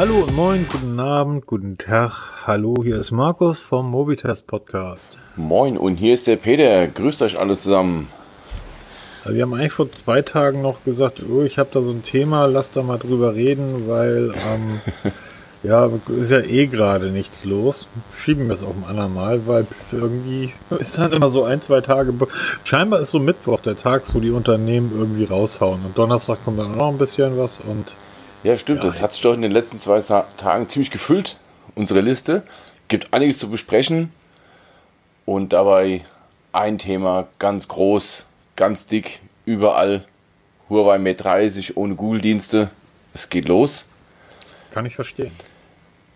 Hallo und moin, guten Abend, guten Tag. Hallo, hier ist Markus vom Mobitest Podcast. Moin und hier ist der Peter. Grüßt euch alle zusammen. Wir haben eigentlich vor zwei Tagen noch gesagt, oh, ich habe da so ein Thema, lass da mal drüber reden, weil ähm, ja, ist ja eh gerade nichts los. Schieben wir es auch ein andermal, weil irgendwie ist halt immer so ein, zwei Tage. Scheinbar ist so Mittwoch der Tag, wo die Unternehmen irgendwie raushauen. Und Donnerstag kommt dann auch noch ein bisschen was und. Ja, stimmt. Ja, das hat sich doch in den letzten zwei Tagen ziemlich gefüllt, unsere Liste. Gibt einiges zu besprechen. Und dabei ein Thema ganz groß, ganz dick, überall. Huawei Mate 30 ohne Google-Dienste. Es geht los. Kann ich verstehen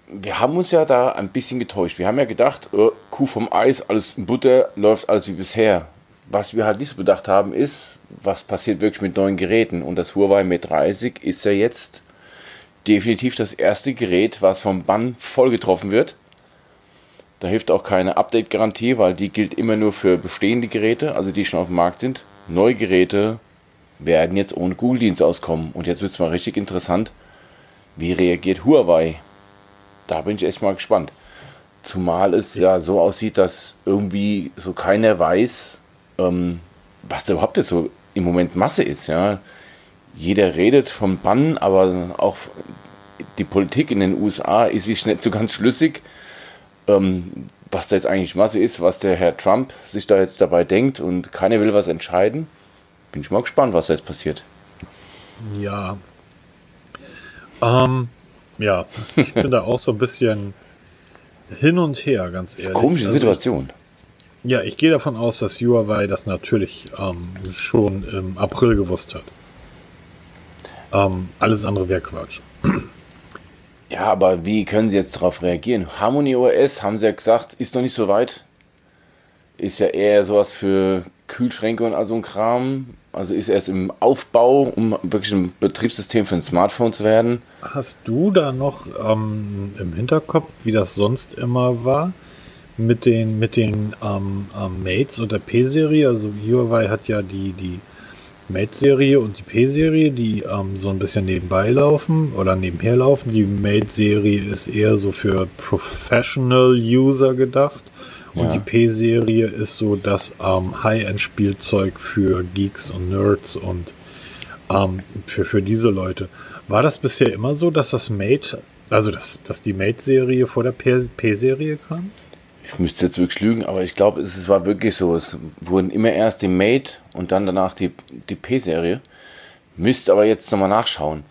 wir haben uns ja da ein bisschen getäuscht. Wir haben ja gedacht, oh, Kuh vom Eis, alles in Butter, läuft alles wie bisher. Was wir halt nicht so bedacht haben, ist, was passiert wirklich mit neuen Geräten. Und das Huawei Mate 30 ist ja jetzt definitiv das erste Gerät, was vom Bann voll getroffen wird. Da hilft auch keine Update-Garantie, weil die gilt immer nur für bestehende Geräte, also die schon auf dem Markt sind. Neue Geräte werden jetzt ohne Google-Dienst auskommen. Und jetzt wird es mal richtig interessant, wie reagiert Huawei da bin ich echt mal gespannt. Zumal es ja so aussieht, dass irgendwie so keiner weiß, ähm, was da überhaupt jetzt so im Moment Masse ist. Ja? Jeder redet vom Bann, aber auch die Politik in den USA ist sich nicht so ganz schlüssig, ähm, was da jetzt eigentlich Masse ist, was der Herr Trump sich da jetzt dabei denkt und keiner will was entscheiden. Bin ich mal gespannt, was da jetzt passiert. Ja. Ähm, ja, ich bin da auch so ein bisschen hin und her, ganz ehrlich. Das ist eine komische also Situation. Ja, ich gehe davon aus, dass Huawei das natürlich ähm, schon im April gewusst hat. Ähm, alles andere wäre Quatsch. Ja, aber wie können sie jetzt darauf reagieren? Harmony OS, haben sie ja gesagt, ist noch nicht so weit. Ist ja eher sowas für Kühlschränke und all so ein Kram. Also ist erst im Aufbau, um wirklich ein Betriebssystem für ein Smartphone zu werden. Hast du da noch ähm, im Hinterkopf, wie das sonst immer war? Mit den, mit den ähm, ähm, Mates und der P-Serie? Also Huawei hat ja die, die Mate-Serie und die P-Serie, die ähm, so ein bisschen nebenbei laufen oder nebenher laufen. Die Mate-Serie ist eher so für Professional-User gedacht. Und ja. die P-Serie ist so das ähm, High-End-Spielzeug für Geeks und Nerds und ähm, für, für diese Leute. War das bisher immer so, dass das Mate, also dass, dass die Mate-Serie vor der P-Serie kam? Ich müsste jetzt wirklich lügen, aber ich glaube, es, es, war wirklich so. Es wurden immer erst die Mate und dann danach die, die P-Serie. Müsst aber jetzt nochmal nachschauen.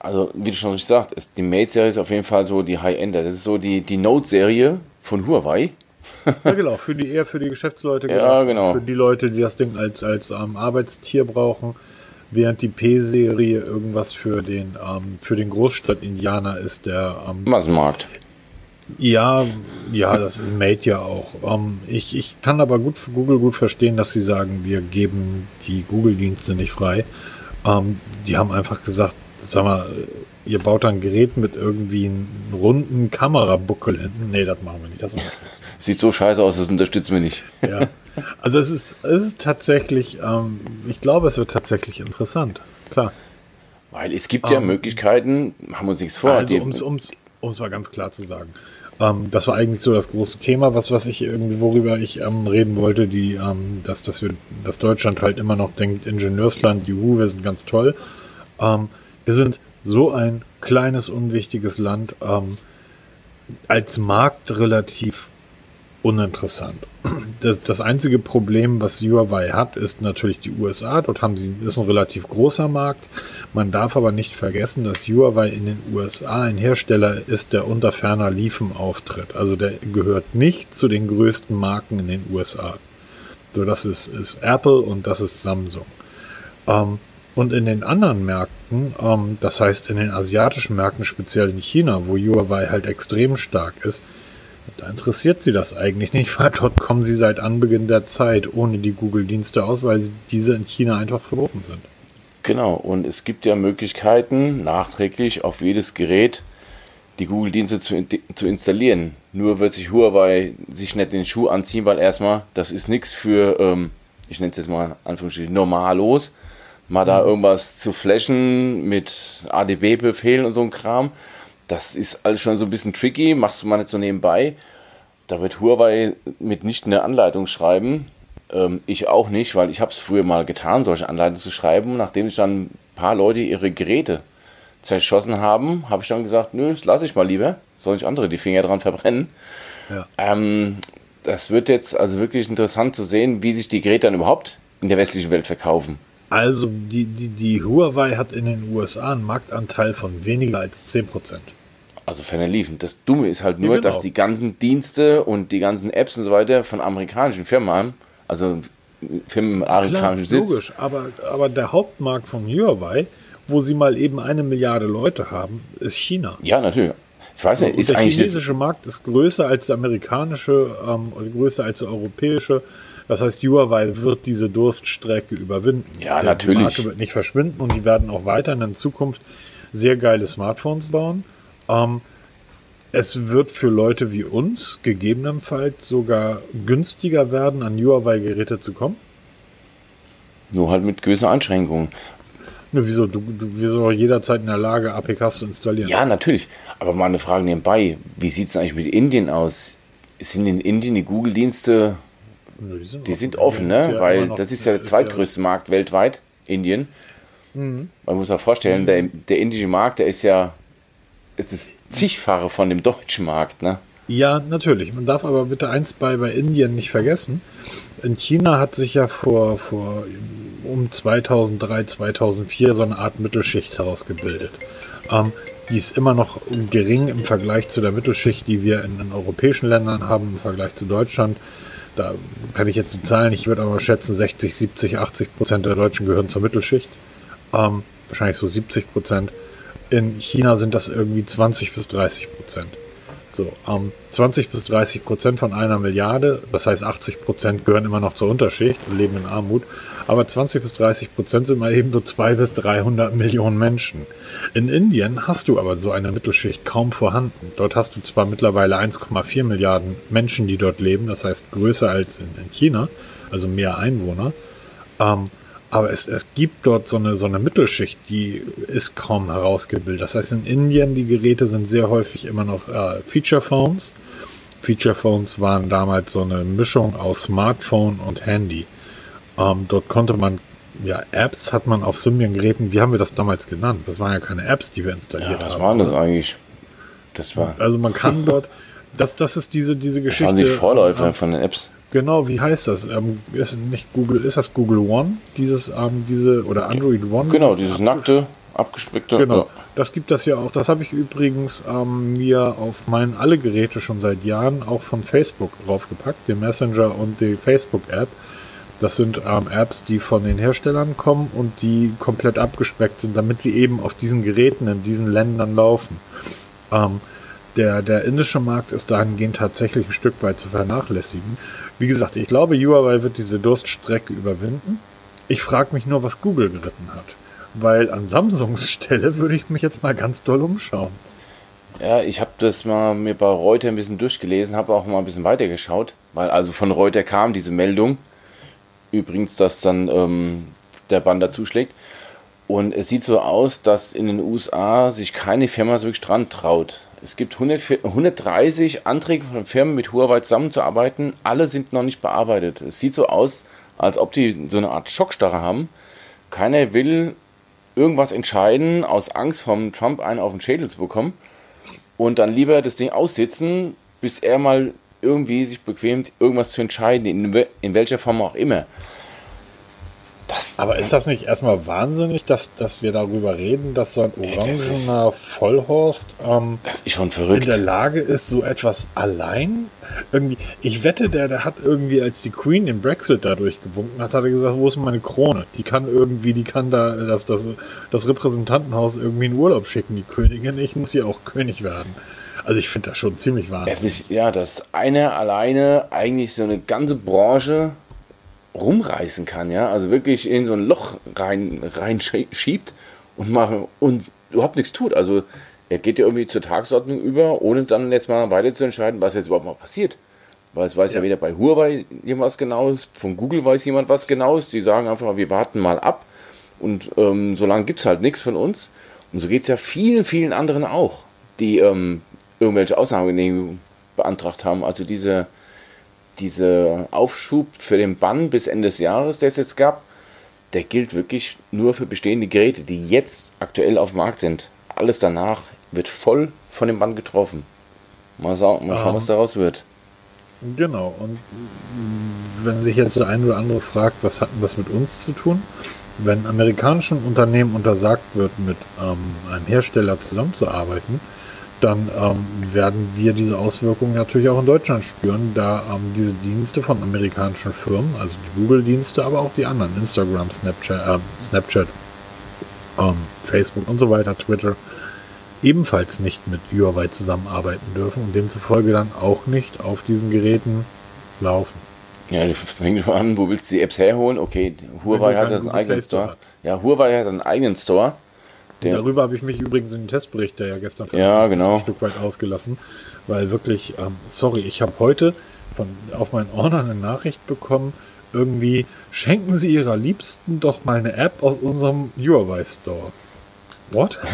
Also, wie du schon richtig sagst, die Mate-Serie ist auf jeden Fall so die High-Ender. Das ist so die, die Note-Serie von Huawei. Ja, genau, für die, eher für die Geschäftsleute. Ja, genau. Für die Leute, die das Ding als, als ähm, Arbeitstier brauchen. Während die P-Serie irgendwas für den, ähm, für den Großstadt-Indianer ist, der ähm, Massenmarkt. Ja, ja, das ist Mate ja auch. Ähm, ich, ich kann aber gut für Google gut verstehen, dass sie sagen, wir geben die Google-Dienste nicht frei. Ähm, die haben einfach gesagt, sag mal, ihr baut ein Gerät mit irgendwie einem runden Kamerabuckel hinten. Nee, das machen wir nicht. Das Sieht so scheiße aus, das unterstützen wir nicht. Ja. Also es ist, es ist tatsächlich, ähm, ich glaube, es wird tatsächlich interessant. Klar. Weil es gibt ja ähm, Möglichkeiten, machen wir uns nichts vor. Also um es mal ganz klar zu sagen. Ähm, das war eigentlich so das große Thema, was, was ich irgendwie, worüber ich ähm, reden wollte, die, ähm, dass, dass wir, dass Deutschland halt immer noch denkt, Ingenieursland, juhu, wir sind ganz toll. Ähm, wir sind so ein kleines, unwichtiges Land ähm, als Markt relativ uninteressant. Das, das einzige Problem, was Huawei hat, ist natürlich die USA. Dort haben sie, ist ein relativ großer Markt. Man darf aber nicht vergessen, dass Huawei in den USA ein Hersteller ist, der unter ferner Liefen auftritt. Also der gehört nicht zu den größten Marken in den USA. So, das ist, ist Apple und das ist Samsung. Ähm, und in den anderen Märkten, ähm, das heißt in den asiatischen Märkten, speziell in China, wo Huawei halt extrem stark ist, da interessiert sie das eigentlich nicht, weil dort kommen sie seit Anbeginn der Zeit ohne die Google-Dienste aus, weil diese in China einfach verboten sind. Genau, und es gibt ja Möglichkeiten, nachträglich auf jedes Gerät die Google-Dienste zu, zu installieren. Nur wird sich Huawei sich nicht den Schuh anziehen, weil erstmal, das ist nichts für, ähm, ich nenne es jetzt mal Anführungsstrichen, normalos, mal da mhm. irgendwas zu flashen mit ADB-Befehlen und so ein Kram. das ist alles schon so ein bisschen tricky, machst du mal nicht so nebenbei. Da wird Huawei mit nicht eine Anleitung schreiben. Ähm, ich auch nicht, weil ich habe es früher mal getan, solche Anleitungen zu schreiben. Nachdem sich dann ein paar Leute ihre Geräte zerschossen haben, habe ich dann gesagt, nö, das lasse ich mal lieber. Soll ich andere die Finger dran verbrennen? Ja. Ähm, das wird jetzt also wirklich interessant zu sehen, wie sich die Geräte dann überhaupt in der westlichen Welt verkaufen. Also die, die, die Huawei hat in den USA einen Marktanteil von weniger als 10%. Also ferner liefen. Das Dumme ist halt nur, ja, genau. dass die ganzen Dienste und die ganzen Apps und so weiter von amerikanischen Firmen haben. Also Firmen mit amerikanischem Sitz. Logisch, aber, aber der Hauptmarkt von Huawei, wo sie mal eben eine Milliarde Leute haben, ist China. Ja, natürlich. Ich weiß nicht, ist der eigentlich chinesische Markt ist größer als der amerikanische, ähm, größer als der europäische. Das heißt, Huawei wird diese Durststrecke überwinden. Ja, natürlich. Die Marke wird nicht verschwinden und die werden auch weiterhin in Zukunft sehr geile Smartphones bauen. Ähm, es wird für Leute wie uns gegebenenfalls sogar günstiger werden, an Huawei-Geräte zu kommen. Nur halt mit gewissen Einschränkungen. Ne, wieso? Du, du wieso jederzeit in der Lage, APKs zu installieren? Ja, natürlich. Aber mal eine Frage nebenbei. Wie sieht es eigentlich mit Indien aus? Sind in Indien die Google-Dienste, die sind, die offen, sind offen ne? Ja Weil noch, das ist ja der zweitgrößte ja Markt weltweit, Indien. Mhm. Man muss sich vorstellen, der, der indische Markt, der ist ja ist das zigfache von dem deutschen Markt, ne? Ja, natürlich. Man darf aber bitte eins bei, bei Indien nicht vergessen. In China hat sich ja vor, vor um 2003, 2004 so eine Art Mittelschicht herausgebildet. Ähm, die ist immer noch gering im Vergleich zu der Mittelschicht, die wir in den europäischen Ländern haben, im Vergleich zu Deutschland. Da kann ich jetzt die Zahlen, ich würde aber schätzen, 60, 70, 80 Prozent der Deutschen gehören zur Mittelschicht. Ähm, wahrscheinlich so 70 Prozent. In China sind das irgendwie 20 bis 30 Prozent. So, ähm, 20 bis 30 Prozent von einer Milliarde, das heißt 80 Prozent gehören immer noch zur Unterschicht und leben in Armut, aber 20 bis 30 Prozent sind mal eben so 200 bis 300 Millionen Menschen. In Indien hast du aber so eine Mittelschicht kaum vorhanden. Dort hast du zwar mittlerweile 1,4 Milliarden Menschen, die dort leben, das heißt größer als in, in China, also mehr Einwohner, ähm, aber es, es gibt dort so eine, so eine Mittelschicht, die ist kaum herausgebildet. Das heißt, in Indien, die Geräte sind sehr häufig immer noch äh, Feature Phones. Feature Phones waren damals so eine Mischung aus Smartphone und Handy. Ähm, dort konnte man, ja, Apps hat man auf Symbian-Geräten, wie haben wir das damals genannt? Das waren ja keine Apps, die wir installiert ja, was haben. Was waren das eigentlich? Das war. Also man kann dort, das, das ist diese, diese Geschichte. Das waren die Vorläufer äh, von den Apps. Genau, wie heißt das? Ähm, ist nicht Google, ist das Google One? Dieses, ähm, diese, oder Android One? Genau, dieses nackte, abgespeckte. Genau. Ja. Das gibt das ja auch. Das habe ich übrigens ähm, mir auf meinen alle Geräte schon seit Jahren auch von Facebook draufgepackt, den Messenger und die Facebook-App. Das sind ähm, Apps, die von den Herstellern kommen und die komplett abgespeckt sind, damit sie eben auf diesen Geräten in diesen Ländern laufen. Ähm, der, der indische Markt ist dahingehend tatsächlich ein Stück weit zu vernachlässigen. Wie gesagt, ich glaube, Huawei wird diese Durststrecke überwinden. Ich frage mich nur, was Google geritten hat. Weil an Samsungs Stelle würde ich mich jetzt mal ganz doll umschauen. Ja, ich habe das mal mir bei Reuter ein bisschen durchgelesen, habe auch mal ein bisschen weitergeschaut, weil also von Reuter kam diese Meldung. Übrigens, dass dann ähm, der Bann dazuschlägt. Und es sieht so aus, dass in den USA sich keine Firma so wirklich dran traut. Es gibt 100, 130 Anträge von Firmen mit Huawei zusammenzuarbeiten. Alle sind noch nicht bearbeitet. Es sieht so aus, als ob die so eine Art Schockstarre haben. Keiner will irgendwas entscheiden, aus Angst vom Trump einen auf den Schädel zu bekommen. Und dann lieber das Ding aussitzen, bis er mal irgendwie sich bequemt, irgendwas zu entscheiden, in, in welcher Form auch immer. Das Aber ist das nicht erstmal wahnsinnig, dass, dass wir darüber reden, dass so ein orangener Vollhorst ähm, das ist schon verrückt. in der Lage ist, so etwas allein irgendwie. Ich wette, der, der hat irgendwie, als die Queen den Brexit da durchgewunken hat, hat er gesagt, wo ist meine Krone? Die kann irgendwie, die kann da das, das, das Repräsentantenhaus irgendwie in Urlaub schicken, die Königin. Ich muss ja auch König werden. Also ich finde das schon ziemlich wahnsinnig. Es ist, ja, dass einer alleine eigentlich so eine ganze Branche rumreißen kann, ja, also wirklich in so ein Loch rein, rein schiebt und machen und überhaupt nichts tut. Also er geht ja irgendwie zur Tagesordnung über, ohne dann jetzt mal weiter zu entscheiden, was jetzt überhaupt mal passiert. Weil es weiß ja, ja weder bei Huawei jemand was Genaues, von Google weiß jemand was Genaues. Die sagen einfach, wir warten mal ab und ähm, solange gibt es halt nichts von uns. Und so geht es ja vielen, vielen anderen auch. die ähm, irgendwelche Ausnahmegenehmigungen beantragt haben. Also diese, diese Aufschub für den Bann bis Ende des Jahres, der es jetzt gab, der gilt wirklich nur für bestehende Geräte, die jetzt aktuell auf dem Markt sind. Alles danach wird voll von dem Bann getroffen. Mal, sagen, mal schauen, um, was daraus wird. Genau, und wenn sich jetzt der eine oder andere fragt, was hat denn das mit uns zu tun? Wenn amerikanischen Unternehmen untersagt wird, mit ähm, einem Hersteller zusammenzuarbeiten, dann ähm, werden wir diese Auswirkungen natürlich auch in Deutschland spüren, da ähm, diese Dienste von amerikanischen Firmen, also die Google-Dienste, aber auch die anderen, Instagram, Snapchat, äh, Snapchat ähm, Facebook und so weiter, Twitter, ebenfalls nicht mit Huawei zusammenarbeiten dürfen und demzufolge dann auch nicht auf diesen Geräten laufen. Ja, fängt schon an, wo willst du die Apps herholen? Okay, Huawei hat einen eigenen Store. Ja, Huawei hat einen eigenen Store. Darüber habe ich mich übrigens in den Testbericht, der ja gestern ja, genau. ein Stück weit ausgelassen, weil wirklich, ähm, sorry, ich habe heute von, auf meinen Ordner eine Nachricht bekommen, irgendwie schenken Sie Ihrer Liebsten doch mal eine App aus unserem Huawei Store. What?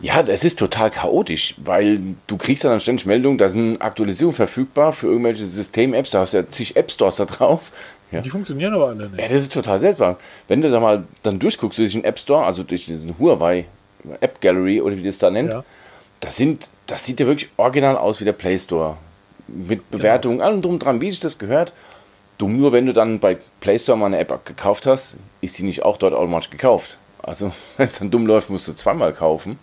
Ja, das ist total chaotisch, weil du kriegst dann ständig Meldungen, da sind Aktualisierungen verfügbar für irgendwelche System-Apps, da hast du ja zig App-Stores da drauf. Ja. Die funktionieren aber alle nicht. Ja, das ist total seltsam. Wenn du da mal dann durchguckst durch den App Store, also durch diesen Huawei App Gallery oder wie das da nennt, ja. das, sind, das sieht ja wirklich original aus wie der Play Store. Mit Bewertungen, genau. allem drum dran, wie sich das gehört. Dumm nur, wenn du dann bei Play Store mal eine App gekauft hast, ist die nicht auch dort automatisch gekauft. Also, wenn es dann dumm läuft, musst du zweimal kaufen.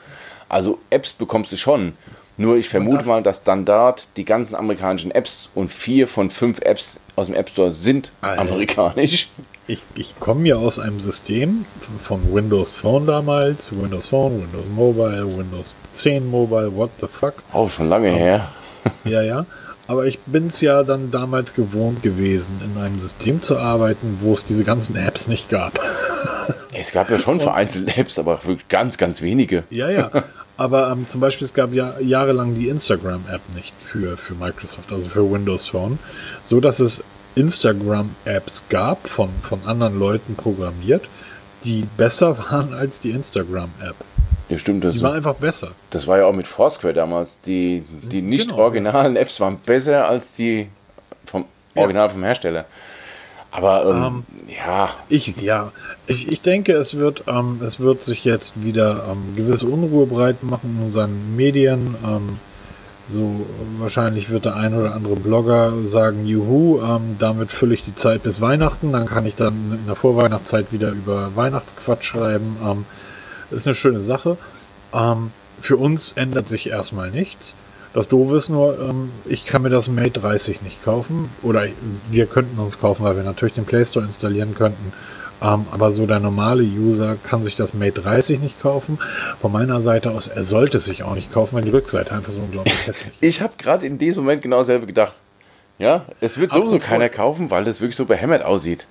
Also Apps bekommst du schon. Nur ich vermute mal, dass dann dort die ganzen amerikanischen Apps und vier von fünf Apps aus dem App Store sind Alter. amerikanisch. Ich, ich komme ja aus einem System von Windows Phone damals, Windows Phone, Windows Mobile, Windows 10 Mobile, what the fuck. Oh, schon lange Aber, her. ja, ja. Aber ich bin es ja dann damals gewohnt gewesen, in einem System zu arbeiten, wo es diese ganzen Apps nicht gab. Es gab ja schon vereinzelte Apps, aber wirklich ganz, ganz wenige. Ja, ja. Aber ähm, zum Beispiel, es gab ja jahrelang die Instagram-App nicht für, für Microsoft, also für Windows Phone, so dass es Instagram-Apps gab, von, von anderen Leuten programmiert, die besser waren als die Instagram-App. Ja, stimmt. Das die war einfach besser. Das war ja auch mit Foursquare damals. Die, die nicht genau. originalen Apps waren besser als die vom Original ja. vom Hersteller. Aber ähm, ähm, ja. Ich, ja, ich, ich denke, es wird, ähm, es wird sich jetzt wieder ähm, gewisse Unruhe breit machen in unseren Medien. Ähm, so wahrscheinlich wird der ein oder andere Blogger sagen, juhu, ähm, damit fülle ich die Zeit bis Weihnachten. Dann kann ich dann in der Vorweihnachtszeit wieder über Weihnachtsquatsch schreiben. Ist eine schöne Sache. Für uns ändert sich erstmal nichts. Das Doofe ist nur, ähm, ich kann mir das Mate 30 nicht kaufen. Oder wir könnten uns kaufen, weil wir natürlich den Play Store installieren könnten. Ähm, aber so der normale User kann sich das Mate 30 nicht kaufen. Von meiner Seite aus, er sollte es sich auch nicht kaufen, weil die Rückseite einfach so unglaublich hässlich ist. Ich habe gerade in diesem Moment genau dasselbe gedacht. Ja, es wird sowieso keiner kaufen, weil das wirklich so behämmert aussieht.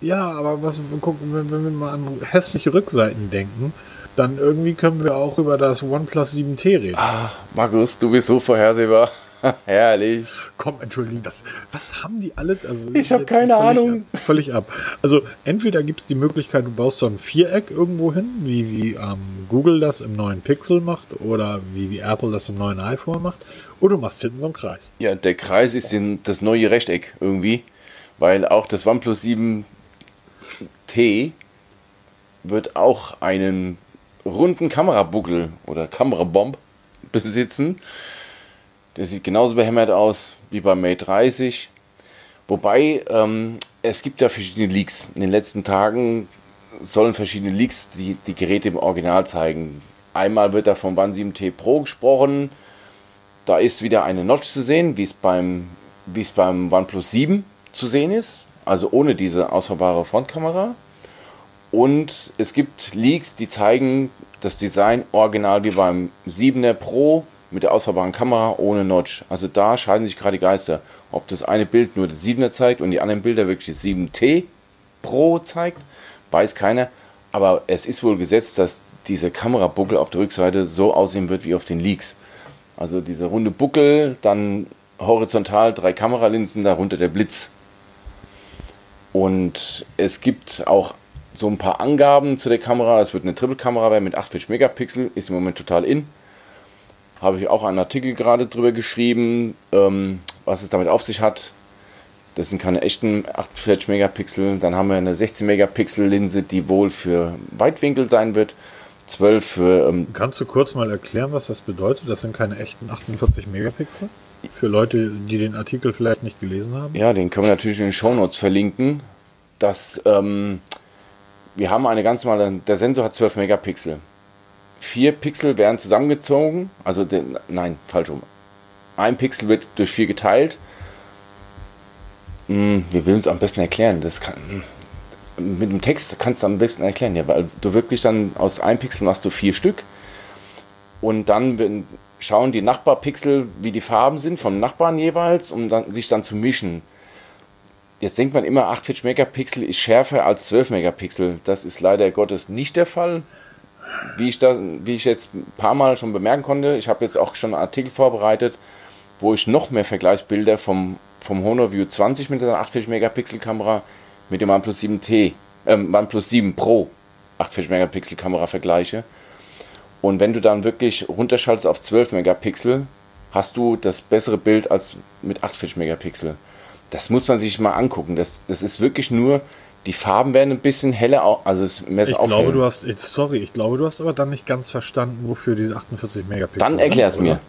Ja, aber was, gucken, wenn, wenn wir mal an hässliche Rückseiten denken, dann irgendwie können wir auch über das OnePlus 7T reden. Ah, Markus, du bist so vorhersehbar. Herrlich. Komm, Entschuldigung, das, was haben die alle? Also, ich habe keine völlig Ahnung. Ab, völlig ab. Also entweder gibt es die Möglichkeit, du baust so ein Viereck irgendwo hin, wie, wie ähm, Google das im neuen Pixel macht oder wie, wie Apple das im neuen iPhone macht, oder du machst hinten so einen Kreis. Ja, der Kreis ist den, das neue Rechteck irgendwie, weil auch das OnePlus 7T wird auch einen runden Kamerabuckel oder Kamerabomb besitzen. Der sieht genauso behämmert aus wie beim Mate 30. Wobei ähm, es gibt ja verschiedene Leaks. In den letzten Tagen sollen verschiedene Leaks die, die Geräte im Original zeigen. Einmal wird da vom One 7T Pro gesprochen. Da ist wieder eine Notch zu sehen, wie es beim, wie es beim OnePlus 7 zu sehen ist. Also ohne diese ausfahrbare Frontkamera. Und es gibt Leaks, die zeigen das Design original wie beim 7er Pro mit der ausfahrbaren Kamera ohne Notch. Also da scheiden sich gerade die Geister. Ob das eine Bild nur das 7er zeigt und die anderen Bilder wirklich das 7T Pro zeigt, weiß keiner. Aber es ist wohl gesetzt, dass diese Kamerabuckel auf der Rückseite so aussehen wird wie auf den Leaks. Also diese runde Buckel, dann horizontal drei Kameralinsen, darunter der Blitz. Und es gibt auch so ein paar Angaben zu der Kamera. Es wird eine Triple-Kamera werden mit 48 Megapixel, ist im Moment total in. habe ich auch einen Artikel gerade drüber geschrieben, ähm, was es damit auf sich hat. Das sind keine echten 48 Megapixel. Dann haben wir eine 16 Megapixel Linse, die wohl für Weitwinkel sein wird. 12 für. Ähm, Kannst du kurz mal erklären, was das bedeutet? Das sind keine echten 48 Megapixel? Für Leute, die den Artikel vielleicht nicht gelesen haben? Ja, den können wir natürlich in den Shownotes verlinken. Das, ähm, wir haben eine ganz normale, der Sensor hat 12 Megapixel. Vier Pixel werden zusammengezogen, also den, nein, falsch rum. Ein Pixel wird durch vier geteilt. Hm, wir will es am besten erklären. Das kann, hm, mit dem Text kannst du am besten erklären, ja, weil du wirklich dann aus einem Pixel machst du vier Stück und dann schauen die Nachbarpixel, wie die Farben sind vom Nachbarn jeweils, um dann, sich dann zu mischen. Jetzt denkt man immer, 48 Megapixel ist schärfer als 12 Megapixel. Das ist leider Gottes nicht der Fall. Wie ich, da, wie ich jetzt ein paar Mal schon bemerken konnte, ich habe jetzt auch schon einen Artikel vorbereitet, wo ich noch mehr Vergleichsbilder vom, vom Honor View 20 mit der 48 Megapixel Kamera mit dem OnePlus 7T, äh, OnePlus 7 Pro 48 Megapixel Kamera vergleiche. Und wenn du dann wirklich runterschaltest auf 12 Megapixel, hast du das bessere Bild als mit 48 Megapixel. Das muss man sich mal angucken. Das, das ist wirklich nur, die Farben werden ein bisschen heller, also es mehr so Ich aufhellen. glaube, du hast, sorry, ich glaube, du hast aber dann nicht ganz verstanden, wofür diese 48 Megapixel Dann erklär es mir.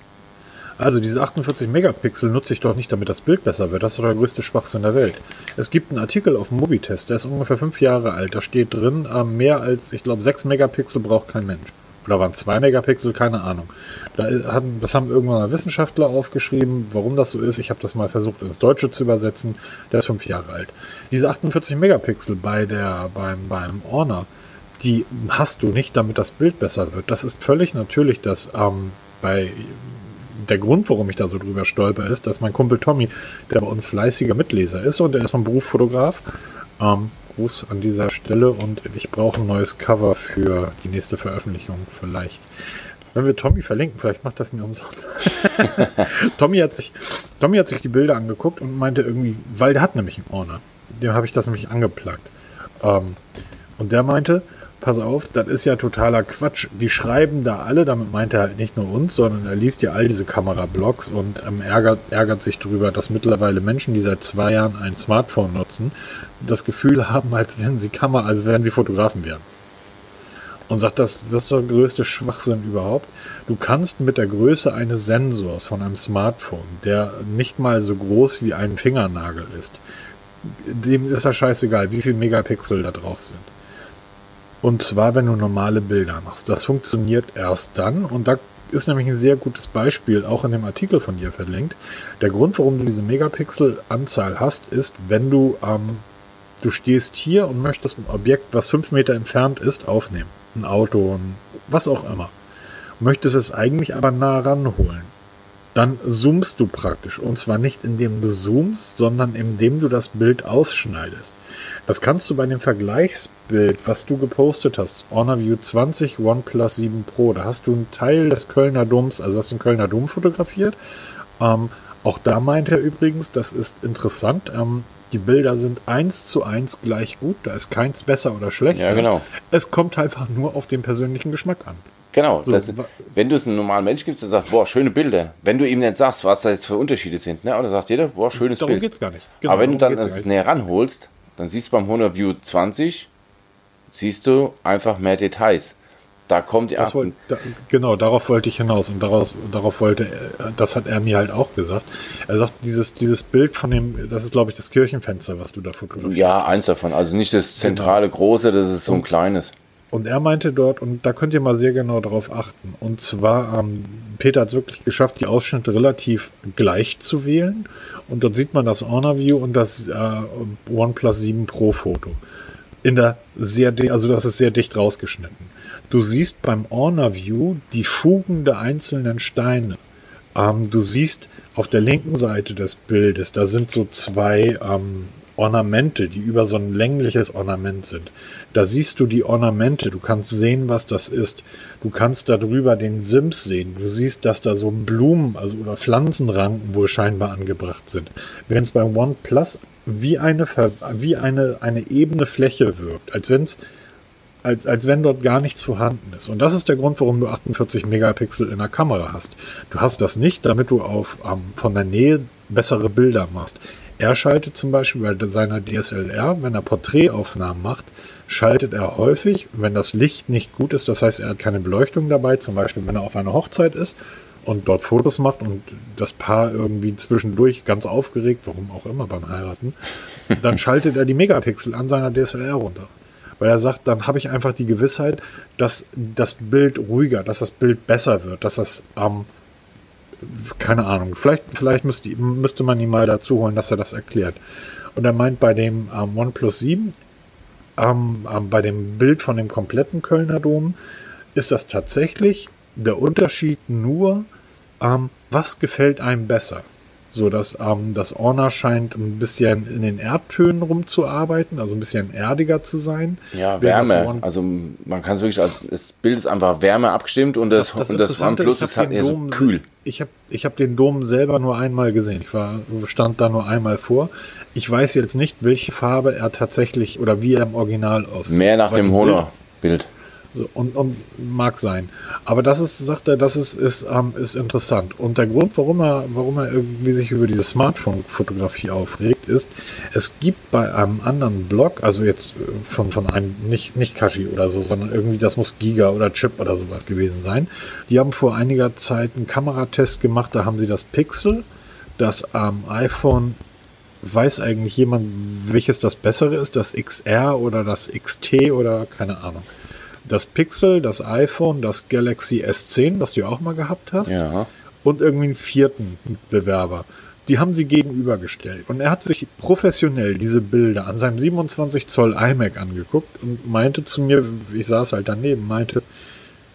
Also diese 48 Megapixel nutze ich doch nicht, damit das Bild besser wird. Das ist doch der größte Schwachsinn der Welt. Es gibt einen Artikel auf Mobitest, der ist ungefähr fünf Jahre alt. Da steht drin, äh, mehr als, ich glaube, 6 Megapixel braucht kein Mensch. Oder waren 2 Megapixel, keine Ahnung. Da haben, das haben irgendwann mal Wissenschaftler aufgeschrieben, warum das so ist. Ich habe das mal versucht ins Deutsche zu übersetzen. Der ist fünf Jahre alt. Diese 48 Megapixel bei der, beim, beim Honor, die hast du nicht, damit das Bild besser wird. Das ist völlig natürlich, dass ähm, bei der Grund, warum ich da so drüber stolper, ist, dass mein Kumpel Tommy, der bei uns fleißiger Mitleser ist und der ist vom Beruf Fotograf, ähm, Gruß an dieser Stelle und ich brauche ein neues Cover für die nächste Veröffentlichung vielleicht. Wenn wir Tommy verlinken, vielleicht macht das mir umsonst. Tommy hat sich, Tommy hat sich die Bilder angeguckt und meinte irgendwie, weil der hat nämlich einen Ordner. Dem habe ich das nämlich angeplagt. Ähm, und der meinte, pass auf, das ist ja totaler Quatsch. Die schreiben da alle, damit meint er halt nicht nur uns, sondern er liest ja all diese Kamerablogs und ähm, ärgert, ärgert sich darüber, dass mittlerweile Menschen, die seit zwei Jahren ein Smartphone nutzen, das Gefühl haben, als wären sie Kamera, als wären sie Fotografen wären. Und sagt, das, das ist der größte Schwachsinn überhaupt. Du kannst mit der Größe eines Sensors von einem Smartphone, der nicht mal so groß wie ein Fingernagel ist, dem ist ja scheißegal, wie viel Megapixel da drauf sind. Und zwar, wenn du normale Bilder machst. Das funktioniert erst dann und da ist nämlich ein sehr gutes Beispiel, auch in dem Artikel von dir verlinkt. Der Grund, warum du diese Megapixel-Anzahl hast, ist, wenn du ähm, du stehst hier und möchtest ein Objekt, was fünf Meter entfernt ist, aufnehmen. Ein Auto, ein, was auch immer. Möchtest es eigentlich aber nah ranholen. Dann zoomst du praktisch. Und zwar nicht indem du zoomst, sondern indem du das Bild ausschneidest. Das kannst du bei dem Vergleichsbild, was du gepostet hast, Honor View 20 OnePlus 7 Pro, da hast du einen Teil des Kölner Doms, also hast den Kölner Dom fotografiert. Ähm, auch da meint er übrigens, das ist interessant, ähm, die Bilder sind eins zu eins gleich gut, da ist keins besser oder schlechter. Ja, genau. Es kommt einfach nur auf den persönlichen Geschmack an. Genau. So, das, wenn du es einem normalen Menschen gibst, der sagt, boah, schöne Bilder. Wenn du ihm nicht sagst, was da jetzt für Unterschiede sind, ne? oder sagt jeder, boah, schönes darum Bild. Darum geht's gar nicht. Genau, Aber wenn du dann es näher ranholst, dann siehst du beim 100 View 20, siehst du einfach mehr Details. Da kommt er. Wollt, da, genau, darauf wollte ich hinaus und daraus, darauf wollte, das hat er mir halt auch gesagt. Er sagt, dieses, dieses Bild von dem, das ist glaube ich das Kirchenfenster, was du da fotografierst. Ja, eins davon. Also nicht das zentrale genau. große, das ist so ein kleines. Und er meinte dort, und da könnt ihr mal sehr genau darauf achten, und zwar, ähm, Peter hat es wirklich geschafft, die Ausschnitte relativ gleich zu wählen. Und dort sieht man das Honor View und das äh, OnePlus 7 Pro Foto. In der sehr, also das ist sehr dicht rausgeschnitten. Du siehst beim Honor View die Fugen der einzelnen Steine. Ähm, du siehst auf der linken Seite des Bildes, da sind so zwei ähm, Ornamente, die über so ein längliches Ornament sind. Da siehst du die Ornamente, du kannst sehen, was das ist. Du kannst darüber den Sims sehen. Du siehst, dass da so Blumen, also oder Pflanzenranken wohl scheinbar angebracht sind. Wenn es beim OnePlus wie eine, wie eine, eine ebene Fläche wirkt, als wenn es als, als wenn dort gar nichts vorhanden ist. Und das ist der Grund, warum du 48 Megapixel in der Kamera hast. Du hast das nicht, damit du auf, ähm, von der Nähe bessere Bilder machst. Er schaltet zum Beispiel bei seiner DSLR, wenn er Porträtaufnahmen macht, schaltet er häufig, wenn das Licht nicht gut ist, das heißt, er hat keine Beleuchtung dabei, zum Beispiel wenn er auf einer Hochzeit ist und dort Fotos macht und das Paar irgendwie zwischendurch ganz aufgeregt, warum auch immer beim Heiraten, dann schaltet er die Megapixel an seiner DSLR runter. Weil er sagt, dann habe ich einfach die Gewissheit, dass das Bild ruhiger, dass das Bild besser wird, dass das ähm, keine Ahnung, vielleicht, vielleicht müsste, müsste man ihn mal dazu holen, dass er das erklärt. Und er meint bei dem ähm, OnePlus 7, ähm, ähm, bei dem Bild von dem kompletten Kölner Dom, ist das tatsächlich der Unterschied nur, ähm, was gefällt einem besser so dass ähm, das Orner scheint ein bisschen in den Erdtönen rumzuarbeiten, also ein bisschen erdiger zu sein. Ja, Wärme. Also man kann es wirklich als das Bild ist einfach Wärme abgestimmt und das, das, das, und das OnePlus ist halt eher so kühl. Ich habe ich hab den Dom selber nur einmal gesehen. Ich war, stand da nur einmal vor. Ich weiß jetzt nicht, welche Farbe er tatsächlich oder wie er im Original aussieht. Mehr nach dem Honor-Bild. So, und, und mag sein. Aber das ist, sagt er, das ist, ist, ähm, ist interessant. Und der Grund, warum er, warum er irgendwie sich über diese Smartphone-Fotografie aufregt, ist, es gibt bei einem anderen Blog, also jetzt äh, von, von einem, nicht, nicht Kashi oder so, sondern irgendwie, das muss Giga oder Chip oder sowas gewesen sein. Die haben vor einiger Zeit einen Kameratest gemacht, da haben sie das Pixel, das ähm, iPhone weiß eigentlich jemand, welches das bessere ist, das XR oder das XT oder keine Ahnung das Pixel, das iPhone, das Galaxy S10, das du auch mal gehabt hast, ja. und irgendwie einen vierten Bewerber. Die haben sie gegenübergestellt. Und er hat sich professionell diese Bilder an seinem 27 Zoll iMac angeguckt und meinte zu mir, ich saß halt daneben, meinte,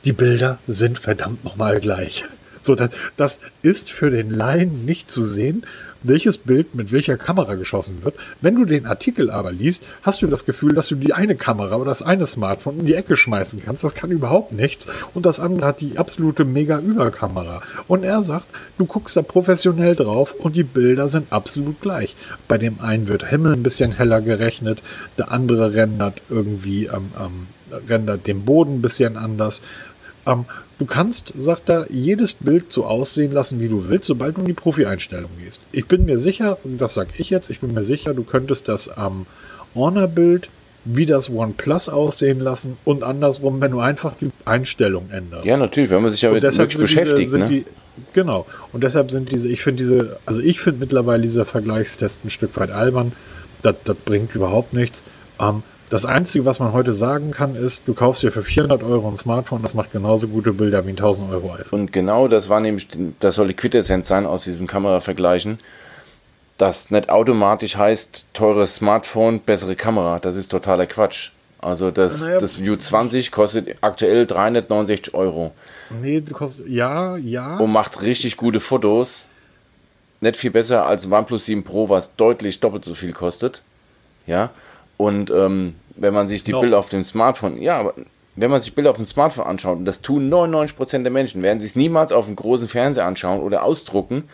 die Bilder sind verdammt nochmal gleich. So, das, das ist für den Laien nicht zu sehen welches Bild mit welcher Kamera geschossen wird. Wenn du den Artikel aber liest, hast du das Gefühl, dass du die eine Kamera oder das eine Smartphone in die Ecke schmeißen kannst. Das kann überhaupt nichts. Und das andere hat die absolute Mega-Überkamera. Und er sagt, du guckst da professionell drauf und die Bilder sind absolut gleich. Bei dem einen wird Himmel ein bisschen heller gerechnet, der andere rendert irgendwie, ähm, ähm, rendert den Boden ein bisschen anders. Ähm, Du kannst, sagt er, jedes Bild so aussehen lassen, wie du willst, sobald du in die Profi-Einstellung gehst. Ich bin mir sicher, und das sage ich jetzt, ich bin mir sicher, du könntest das am Honor-Bild wie das OnePlus aussehen lassen und andersrum, wenn du einfach die Einstellung änderst. Ja, natürlich, wenn man sich ja mit wirklich beschäftigt. Diese, ne? die, genau. Und deshalb sind diese, ich finde diese, also ich finde mittlerweile diese Vergleichstests ein Stück weit albern. Das, das bringt überhaupt nichts. Ähm, das Einzige, was man heute sagen kann, ist, du kaufst dir für 400 Euro ein Smartphone, das macht genauso gute Bilder wie ein 1000 Euro iPhone. Und genau das war nämlich, das soll die Quintessenz sein aus diesem Kameravergleichen, das nicht automatisch heißt, teures Smartphone, bessere Kamera. Das ist totaler Quatsch. Also das, naja, das View 20 kostet aktuell 369 Euro. Nee, kostet, ja, ja. Und macht richtig gute Fotos. Nicht viel besser als OnePlus 7 Pro, was deutlich doppelt so viel kostet. Ja. Und ähm, wenn man sich die no. Bilder auf dem Smartphone, ja, aber wenn man sich Bilder auf dem Smartphone anschaut, und das tun 99% der Menschen, werden sich niemals auf einem großen Fernseher anschauen oder ausdrucken,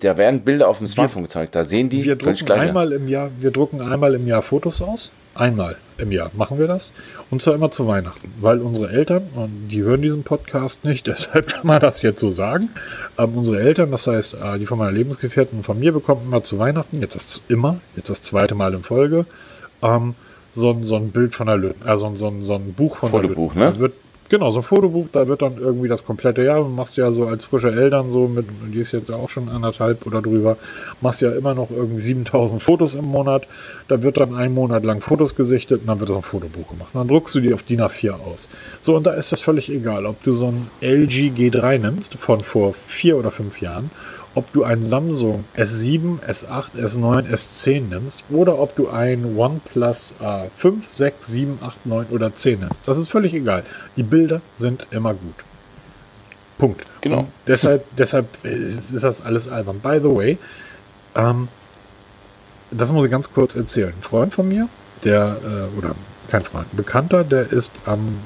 da werden Bilder auf dem Smartphone gezeigt. Da sehen die wir drucken einmal im Jahr, Wir drucken einmal im Jahr Fotos aus. Einmal im Jahr machen wir das. Und zwar immer zu Weihnachten. Weil unsere Eltern, und die hören diesen Podcast nicht, deshalb kann man das jetzt so sagen. Aber unsere Eltern, das heißt, äh, die von meiner Lebensgefährten und von mir bekommen immer zu Weihnachten, jetzt das immer, jetzt das zweite Mal in Folge, ähm, so, ein, so ein Bild von der Lütten, also so ein, so ein Buch von Fotobuch, der Lütten. ne? Wird, genau, so ein Fotobuch, da wird dann irgendwie das komplette Jahr, machst ja so als frische Eltern so mit, die ist jetzt auch schon anderthalb oder drüber, machst ja immer noch irgendwie 7000 Fotos im Monat, da wird dann ein Monat lang Fotos gesichtet und dann wird das ein Fotobuch gemacht. Und dann druckst du die auf DIN A4 aus. So, und da ist das völlig egal, ob du so ein LG G3 nimmst von vor vier oder fünf Jahren ob du ein Samsung S7, S8, S9, S10 nimmst oder ob du ein OnePlus äh, 5, 6, 7, 8, 9 oder 10 nimmst. Das ist völlig egal. Die Bilder sind immer gut. Punkt. Genau. Und deshalb, deshalb ist, ist, das alles albern. By the way, ähm, das muss ich ganz kurz erzählen. Ein Freund von mir, der, äh, oder kein Freund, ein Bekannter, der ist ähm,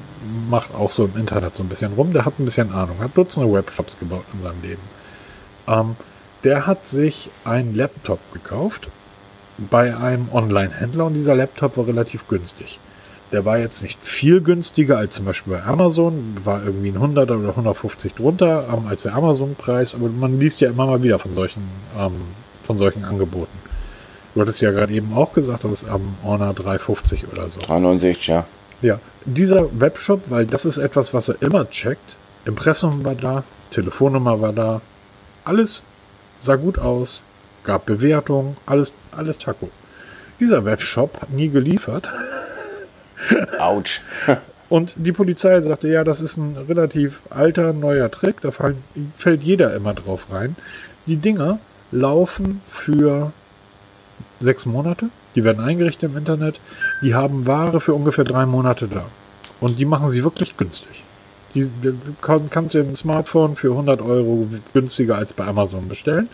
macht auch so im Internet so ein bisschen rum, der hat ein bisschen Ahnung, hat Dutzende Webshops gebaut in seinem Leben. Ähm, der hat sich einen Laptop gekauft bei einem Online-Händler und dieser Laptop war relativ günstig. Der war jetzt nicht viel günstiger als zum Beispiel bei Amazon, war irgendwie ein 100 oder 150 drunter ähm, als der Amazon-Preis, aber man liest ja immer mal wieder von solchen, ähm, von solchen Angeboten. Du hattest ja gerade eben auch gesagt, das ist am Honor 350 oder so. 369, ja. Ja, dieser Webshop, weil das ist etwas, was er immer checkt. Impressum war da, Telefonnummer war da, alles sah gut aus, gab Bewertungen, alles, alles Taco. Dieser Webshop hat nie geliefert. Autsch. Und die Polizei sagte, ja, das ist ein relativ alter, neuer Trick, da fallen, fällt jeder immer drauf rein. Die Dinger laufen für sechs Monate, die werden eingerichtet im Internet, die haben Ware für ungefähr drei Monate da. Und die machen sie wirklich günstig. Die, die kann, kannst du ein Smartphone für 100 Euro günstiger als bei Amazon bestellen.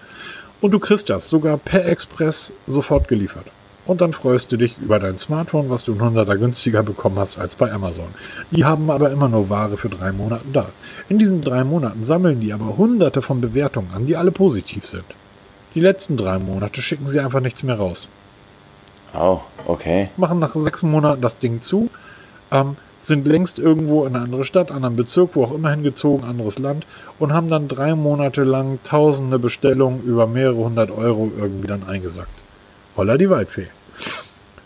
Und du kriegst das sogar per Express sofort geliefert. Und dann freust du dich über dein Smartphone, was du ein 100er günstiger bekommen hast als bei Amazon. Die haben aber immer nur Ware für drei Monate da. In diesen drei Monaten sammeln die aber hunderte von Bewertungen an, die alle positiv sind. Die letzten drei Monate schicken sie einfach nichts mehr raus. Oh, okay. Machen nach sechs Monaten das Ding zu, ähm, sind längst irgendwo in eine andere Stadt, anderen Bezirk, wo auch immer hingezogen, anderes Land und haben dann drei Monate lang tausende Bestellungen über mehrere hundert Euro irgendwie dann eingesackt. Holla die Waldfee.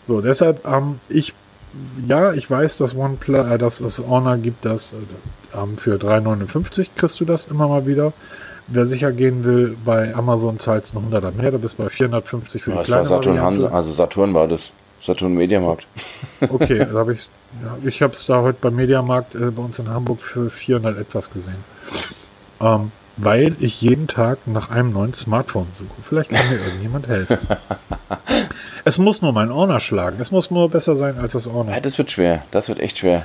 So, deshalb, ähm, ich, ja, ich weiß, dass OnePlus, äh, dass es Honor gibt, das äh, ähm, für 3,59 kriegst du das immer mal wieder. Wer sicher gehen will, bei Amazon zahlst du einen 100er mehr, da bist du bei 450 für Ja, die war kleine Saturn, Variante. Hansa, also Saturn war das. Saturn Mediamarkt. Okay, da habe ich ja, ich habe es da heute beim Mediamarkt äh, bei uns in Hamburg für 400 etwas gesehen. Ähm, weil ich jeden Tag nach einem neuen Smartphone suche. Vielleicht kann mir irgendjemand helfen. es muss nur mein Honor schlagen. Es muss nur besser sein als das Honor. Ja, das wird schwer. Das wird echt schwer.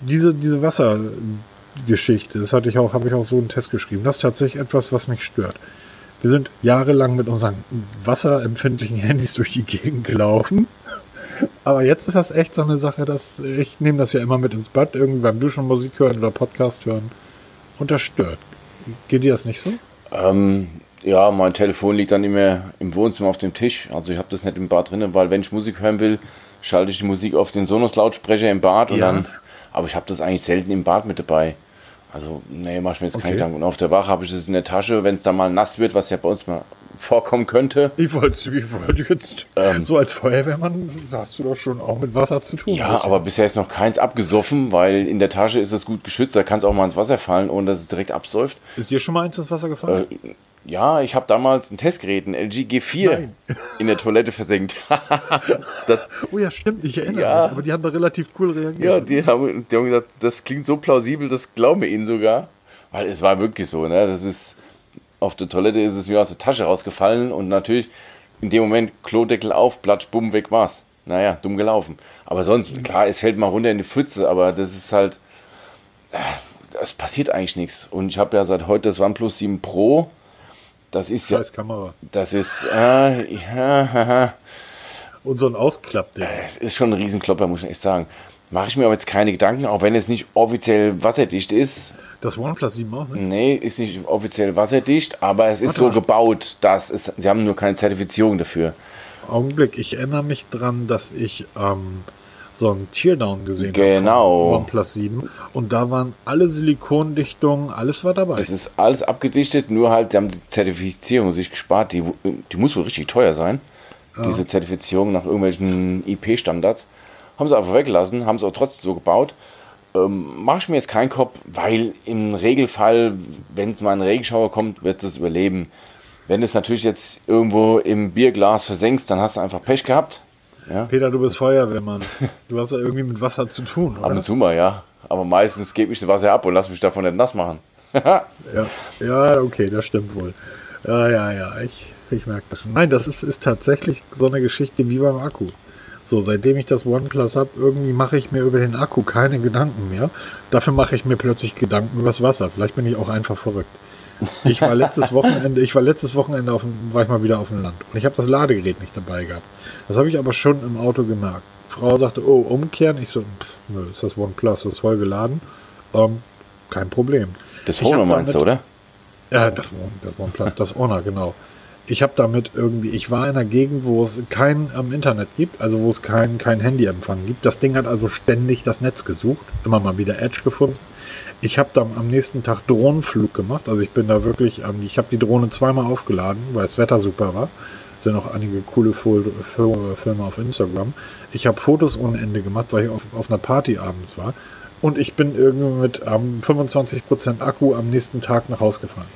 Diese, diese Wassergeschichte, das hatte ich auch, habe ich auch so einen Test geschrieben. Das ist tatsächlich etwas, was mich stört. Wir sind jahrelang mit unseren wasserempfindlichen Handys durch die Gegend gelaufen. Aber jetzt ist das echt so eine Sache, dass ich nehme das ja immer mit ins Bad, irgendwie beim Duschen Musik hören oder Podcast hören. Und das stört. Geht dir das nicht so? Ähm, ja, mein Telefon liegt dann immer im Wohnzimmer auf dem Tisch. Also ich habe das nicht im Bad drin, weil wenn ich Musik hören will, schalte ich die Musik auf den Sonos-Lautsprecher im Bad und Ja. dann. Aber ich habe das eigentlich selten im Bad mit dabei. Also, nee, mach ich mir jetzt Okay. keine Gedanken. Und auf der Wache habe ich es in der Tasche, wenn es dann mal nass wird, was ja bei uns mal vorkommen könnte. Ich wollte, ich wollte jetzt, Ähm. so als Feuerwehrmann, hast du doch schon auch mit Wasser zu tun. Ja, aber bisher ist noch keins abgesoffen, weil in der Tasche ist es gut geschützt. Da kann es auch mal ins Wasser fallen, ohne dass es direkt absäuft. Ist dir schon mal eins ins Wasser gefallen? Äh, ja, ich habe damals ein Testgerät, ein LG G4, Nein. in der Toilette versenkt. das, oh ja, stimmt, ich erinnere Ja. mich. Aber die haben da relativ cool reagiert. ja, die haben, die haben gesagt, das klingt so plausibel, das glauben wir ihnen sogar. Weil es war wirklich so, ne? Das ist, auf der Toilette ist es mir aus der Tasche rausgefallen und natürlich in dem Moment Klodeckel auf, platsch, bumm, weg war's. Naja, dumm gelaufen. Aber sonst, klar, es fällt mal runter in die Pfütze, aber das ist halt, äh, es passiert eigentlich nichts. Und ich habe ja seit heute das OnePlus 7 Pro. Das ist ja, Scheiß Kamera. das ist, äh, ja, haha. Und so ein Ausklappding. Es ist schon ein Riesenklopper, muss ich echt sagen. Mache ich mir aber jetzt keine Gedanken, auch wenn es nicht offiziell wasserdicht ist. Das OnePlus 7 auch, ne? Nee, ist nicht offiziell wasserdicht, aber es ist Warte so mal. gebaut, dass es, sie haben nur keine Zertifizierung dafür. Augenblick, ich erinnere mich dran, dass ich ähm, so einen Teardown gesehen Genau. habe. von OnePlus 7. Und da waren alle Silikondichtungen, alles war dabei. Es ist alles abgedichtet, nur halt, sie haben die Zertifizierung sich gespart. Die, die muss wohl richtig teuer sein, diese Zertifizierung nach irgendwelchen IP-Standards. Haben sie einfach weggelassen, haben sie auch trotzdem so gebaut. Ähm, Mache ich mir jetzt keinen Kopf, weil im Regelfall, wenn es mal ein Regenschauer kommt, wird es überleben. Wenn du es natürlich jetzt irgendwo im Bierglas versenkst, dann hast du einfach Pech gehabt. Ja, Peter, du bist Feuerwehrmann. Du hast ja irgendwie mit Wasser zu tun, ab oder? und zu mal, ja. Aber meistens gebe ich das Wasser ab und lass mich davon nicht nass machen. Ja, ja, okay, das stimmt wohl. Ja, ja, ja, ich, ich merke das schon. Nein, das ist, ist tatsächlich so eine Geschichte wie beim Akku. So, seitdem ich das OnePlus habe, irgendwie mache ich mir über den Akku keine Gedanken mehr. Dafür mache ich mir plötzlich Gedanken über das Wasser. Vielleicht bin ich auch einfach verrückt. Ich war letztes Wochenende, ich war letztes Wochenende auf dem, war ich mal wieder auf dem Land und ich habe das Ladegerät nicht dabei gehabt. Das habe ich aber schon im Auto gemerkt. Frau sagte, oh, umkehren. Ich so, pff, nö, ist das OnePlus, das ist voll geladen. Ähm, kein Problem. Das Honor meinst du, oder? Ja, das, One- das OnePlus, das Honor, genau. Ich habe damit irgendwie, ich war in einer Gegend, wo es kein ähm, Internet gibt, also wo es kein, kein Handyempfang gibt. Das Ding hat also ständig das Netz gesucht, immer mal wieder Edge gefunden. Ich habe dann am nächsten Tag Drohnenflug gemacht. Also ich bin da wirklich, ähm, ich habe die Drohne zweimal aufgeladen, weil das Wetter super war. Sind noch einige coole Filme auf Instagram. Ich habe Fotos ohne Ende gemacht, weil ich auf, auf einer Party abends war. Und ich bin irgendwie mit ähm, 25% Akku am nächsten Tag nach Hause gefahren.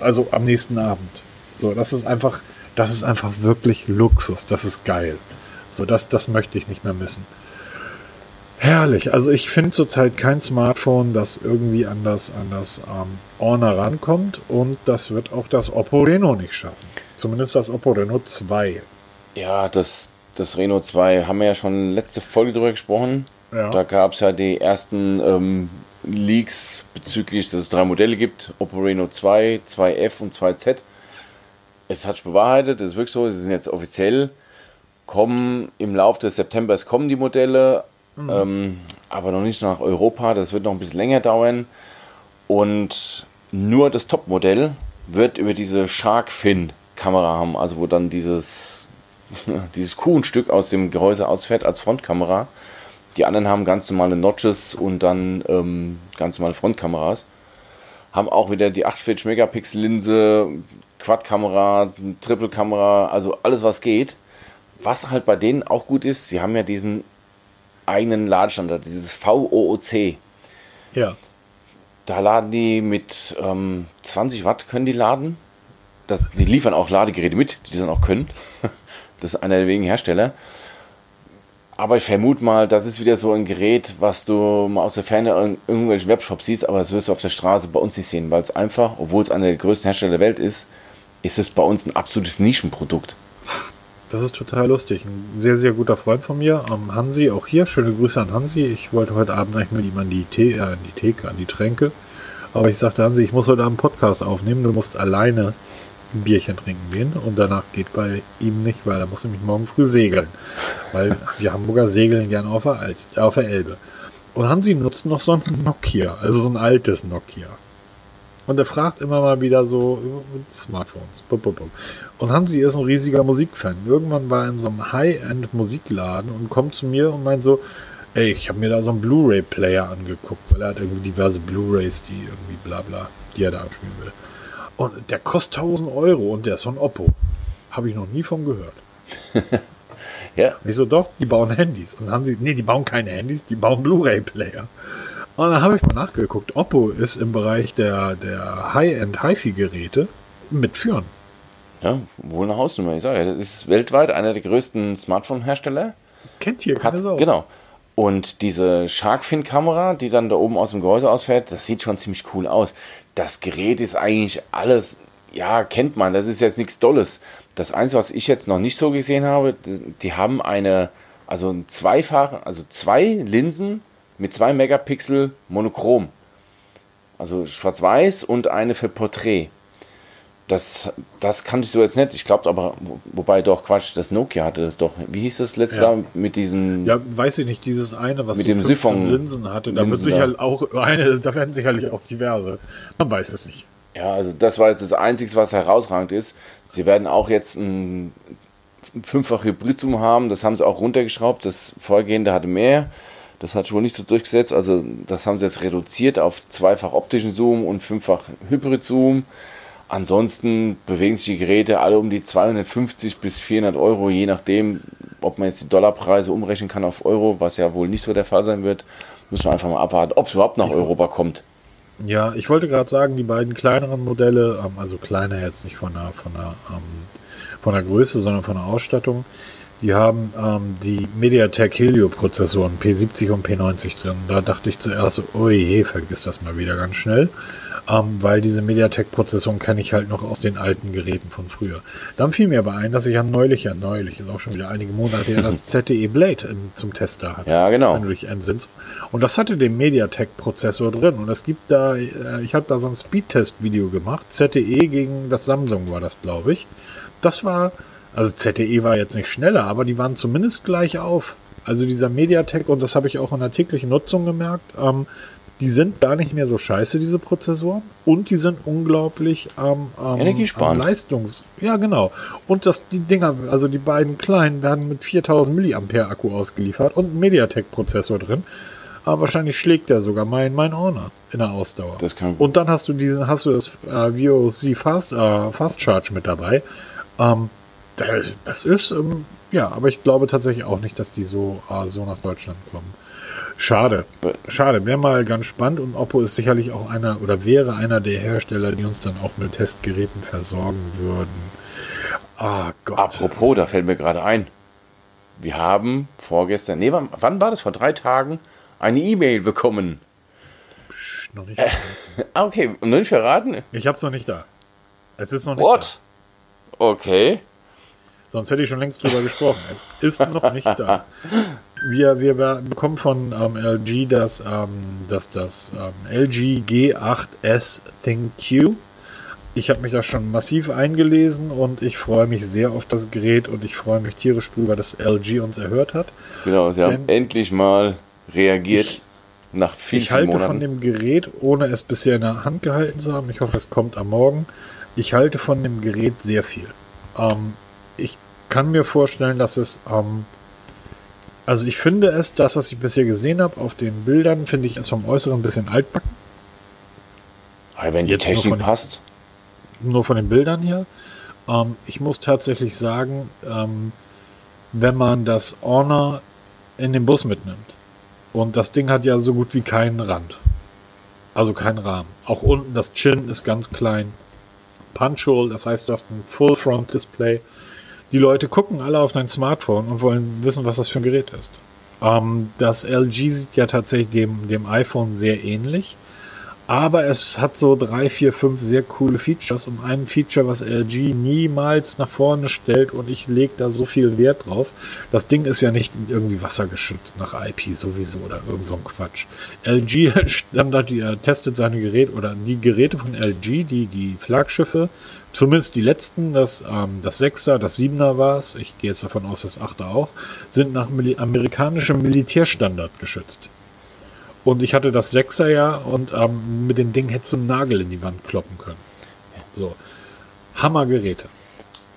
Also am nächsten Abend. So, das ist einfach, das ist einfach wirklich Luxus. Das ist geil. So, das, das möchte ich nicht mehr missen. Herrlich. Also ich finde zurzeit kein Smartphone, das irgendwie an das, an das ähm, Honor rankommt. Und das wird auch das Oppo Reno nicht schaffen. Zumindest das Oppo Reno 2. Ja, das, das Reno 2 haben wir ja schon letzte Folge drüber gesprochen. Ja. Da gab es ja die ersten ähm, Leaks bezüglich, dass es drei Modelle gibt: Oppo Reno 2, 2F und 2Z. Es hat sich bewahrheitet, das ist wirklich so, sie sind jetzt offiziell, kommen im Laufe des Septembers kommen die Modelle, mhm. ähm, aber noch nicht nach Europa, das wird noch ein bisschen länger dauern. Und nur das Topmodell wird über diese Shark Fin Kamera haben, also wo dann dieses, dieses Kuchenstück aus dem Gehäuse ausfährt als Frontkamera. Die anderen haben ganz normale Notches und dann ähm, ganz normale Frontkameras. Haben auch wieder die 48 Megapixel Linse, Quad-Kamera, Triple-Kamera, also alles was geht. Was halt bei denen auch gut ist, sie haben ja diesen eigenen Ladestandard, dieses VOOC. Ja. Da laden die mit ähm, 20 Watt können die laden. Das, die liefern auch Ladegeräte mit, die das dann auch können. Das ist einer der wenigen Hersteller. Aber ich vermute mal, das ist wieder so ein Gerät, was du mal aus der Ferne in irgendwelchen Webshops siehst, aber das wirst du auf der Straße bei uns nicht sehen, weil es einfach, obwohl es einer der größten Hersteller der Welt ist, ist es bei uns ein absolutes Nischenprodukt. Das ist total lustig. Ein sehr, sehr guter Freund von mir, um, Hansi, auch hier. Schöne Grüße an Hansi. Ich wollte heute Abend eigentlich mit ihm an die, Tee, äh, an die Theke, an die Tränke. Aber ich sagte, Hansi, ich muss heute Abend einen Podcast aufnehmen. Du musst alleine ein Bierchen trinken gehen und danach geht bei ihm nicht, weil er muss nämlich morgen früh segeln. Weil wir Hamburger segeln gerne auf der, auf der Elbe. Und Hansi nutzt noch so ein Nokia, also so ein altes Nokia. Und er fragt immer mal wieder so Smartphones. Und Hansi ist ein riesiger Musikfan. Irgendwann war er in so einem High-End-Musikladen und kommt zu mir und meint so, ey, ich habe mir da so einen Blu-ray-Player angeguckt, weil er hat irgendwie diverse Blu-rays, die irgendwie bla bla, die er da abspielen will. Und der kostet 1000 Euro und der ist von Oppo. Habe ich noch nie von gehört. ja. Ich so, doch, die bauen Handys. Und sie, nee, die bauen keine Handys, die bauen Blu-ray-Player. Und dann habe ich mal nachgeguckt. Oppo ist im Bereich der, der High-End HiFi-Geräte mitführen. Ja, wohl eine Hausnummer. Ich sage das ist weltweit einer der größten Smartphone-Hersteller. Kennt hier keine Sau. Genau. Und diese Sharkfin-Kamera, die dann da oben aus dem Gehäuse ausfährt, das sieht schon ziemlich cool aus das Gerät ist eigentlich alles, ja, kennt man, das ist jetzt nichts Dolles. Das Einzige, was ich jetzt noch nicht so gesehen habe, die haben eine, also ein zweifach, also zwei Linsen mit zwei Megapixel monochrom. Also schwarz-weiß und eine für Porträt. Das, das kannte ich so jetzt nicht. Ich glaube aber, wobei doch Quatsch, das Nokia hatte das doch. Wie hieß das letzte ja. Jahr mit diesen. Ja, weiß ich nicht, dieses eine, was mit so dem 15 Linsen hatte. Da wird sicher auch eine, da werden sicherlich auch diverse. Man weiß es nicht. Ja, also das war jetzt das Einzige, was herausragend ist. Sie werden auch jetzt ein fünffach Hybrid-Zoom haben. Das haben sie auch runtergeschraubt. Das Vorgehende hatte mehr. Das hat wohl nicht so durchgesetzt. Also das haben sie jetzt reduziert auf zweifach optischen Zoom und fünffach Hybrid-Zoom. Ansonsten bewegen sich die Geräte alle um die 250 bis 400 Euro, je nachdem, ob man jetzt die Dollarpreise umrechnen kann auf Euro, was ja wohl nicht so der Fall sein wird. Muss man einfach mal abwarten, ob es überhaupt nach Europa kommt. Ja, ich wollte gerade sagen, die beiden kleineren Modelle, ähm, also kleiner jetzt nicht von der, von der, ähm, von der Größe, sondern von der Ausstattung, die haben ähm, die MediaTek Helio Prozessoren P70 und P90 drin. Da dachte ich zuerst so, oh je, vergiss das mal wieder ganz schnell ähm, weil diese MediaTek-Prozessoren kenne ich halt noch aus den alten Geräten von früher. Dann fiel mir aber ein, dass ich ja neulich, ja neulich, ist auch schon wieder einige Monate her, das ZTE Blade im, zum Tester hatte. Ja, genau. Und das hatte den MediaTek-Prozessor drin. Und es gibt da, äh, ich habe da so ein Speedtest-Video gemacht, ZTE gegen das Samsung war das, glaube ich. Das war, also ZTE war jetzt nicht schneller, aber die waren zumindest gleich auf. Also dieser MediaTek, und das habe ich auch in der täglichen Nutzung gemerkt, ähm, die sind gar nicht mehr so scheiße, diese Prozessoren. Und die sind unglaublich ähm, ähm, Energiesparend. ähm, Leistungs... Ja, genau. Und das, die Dinger, also die beiden kleinen, werden mit 4000 Milliampere Akku ausgeliefert und ein MediaTek-Prozessor drin. Aber wahrscheinlich schlägt der sogar mein, mein Honor in der Ausdauer. Das kann- und dann hast du diesen, hast du das äh, VOC Fast, äh, Fast Charge mit dabei. Ähm, das ist, ähm, ja, aber ich glaube tatsächlich auch nicht, dass die so, äh, so nach Deutschland kommen. Schade. Schade. Wäre mal ganz spannend und Oppo ist sicherlich auch einer oder wäre einer der Hersteller, die uns dann auch mit Testgeräten versorgen würden. Ah Gott. Apropos, da fällt mir gerade ein. Wir haben vorgestern, nee, wann, war das? Vor drei Tagen eine E-Mail bekommen. Psch, noch nicht. Ah, okay, und noch nicht verraten? Ich hab's noch nicht da. Es ist noch nicht What? Okay. Sonst hätte ich schon längst drüber gesprochen. Es ist noch nicht da. Wir, wir bekommen von ähm, LG das, ähm, das, das ähm, LG G8S ThinQ. Ich habe mich da schon massiv eingelesen und ich freue mich sehr auf das Gerät und ich freue mich tierisch drüber, dass LG uns erhört hat. Genau, sie haben Denn- endlich mal reagiert Ich- nach vielen, Ich halte Monaten. von dem Gerät, ohne es bisher in der Hand gehalten zu haben, ich hoffe, es kommt am Morgen, ich halte von dem Gerät sehr viel. Ähm, ich kann mir vorstellen, dass es, ähm, also ich finde es, das, was ich bisher gesehen habe auf den Bildern, finde ich es vom Äußeren ein bisschen altbacken, Aber wenn die Jetzt nur Technik von- passt, nur von den Bildern her. Ähm, ich muss tatsächlich sagen, ähm, wenn man das Honor in den Bus mitnimmt, und das Ding hat ja so gut wie keinen Rand, also keinen Rahmen. Auch unten das Chin ist ganz klein. Punch-Hole, das heißt, du hast ein Full-Front-Display. Die Leute gucken alle auf dein Smartphone und wollen wissen, was das für ein Gerät ist. Ähm, das LG sieht ja tatsächlich dem, dem iPhone sehr ähnlich. Aber es hat so drei, vier, fünf sehr coole Features und ein Feature, was LG niemals nach vorne stellt und ich lege da so viel Wert drauf. Das Ding ist ja nicht irgendwie wassergeschützt nach IP sowieso oder irgend so ein Quatsch. LG Standard, die äh, testet seine Geräte oder die Geräte von LG, die, die Flaggschiffe, zumindest die letzten, das, ähm, das 6er, das 7er war es, ich gehe jetzt davon aus, das 8er auch, sind nach Mil amerikanischem Militärstandard geschützt. Und ich hatte das Sechser ja und ähm, mit dem Ding hättest du einen Nagel in die Wand kloppen können. So. Hammergeräte.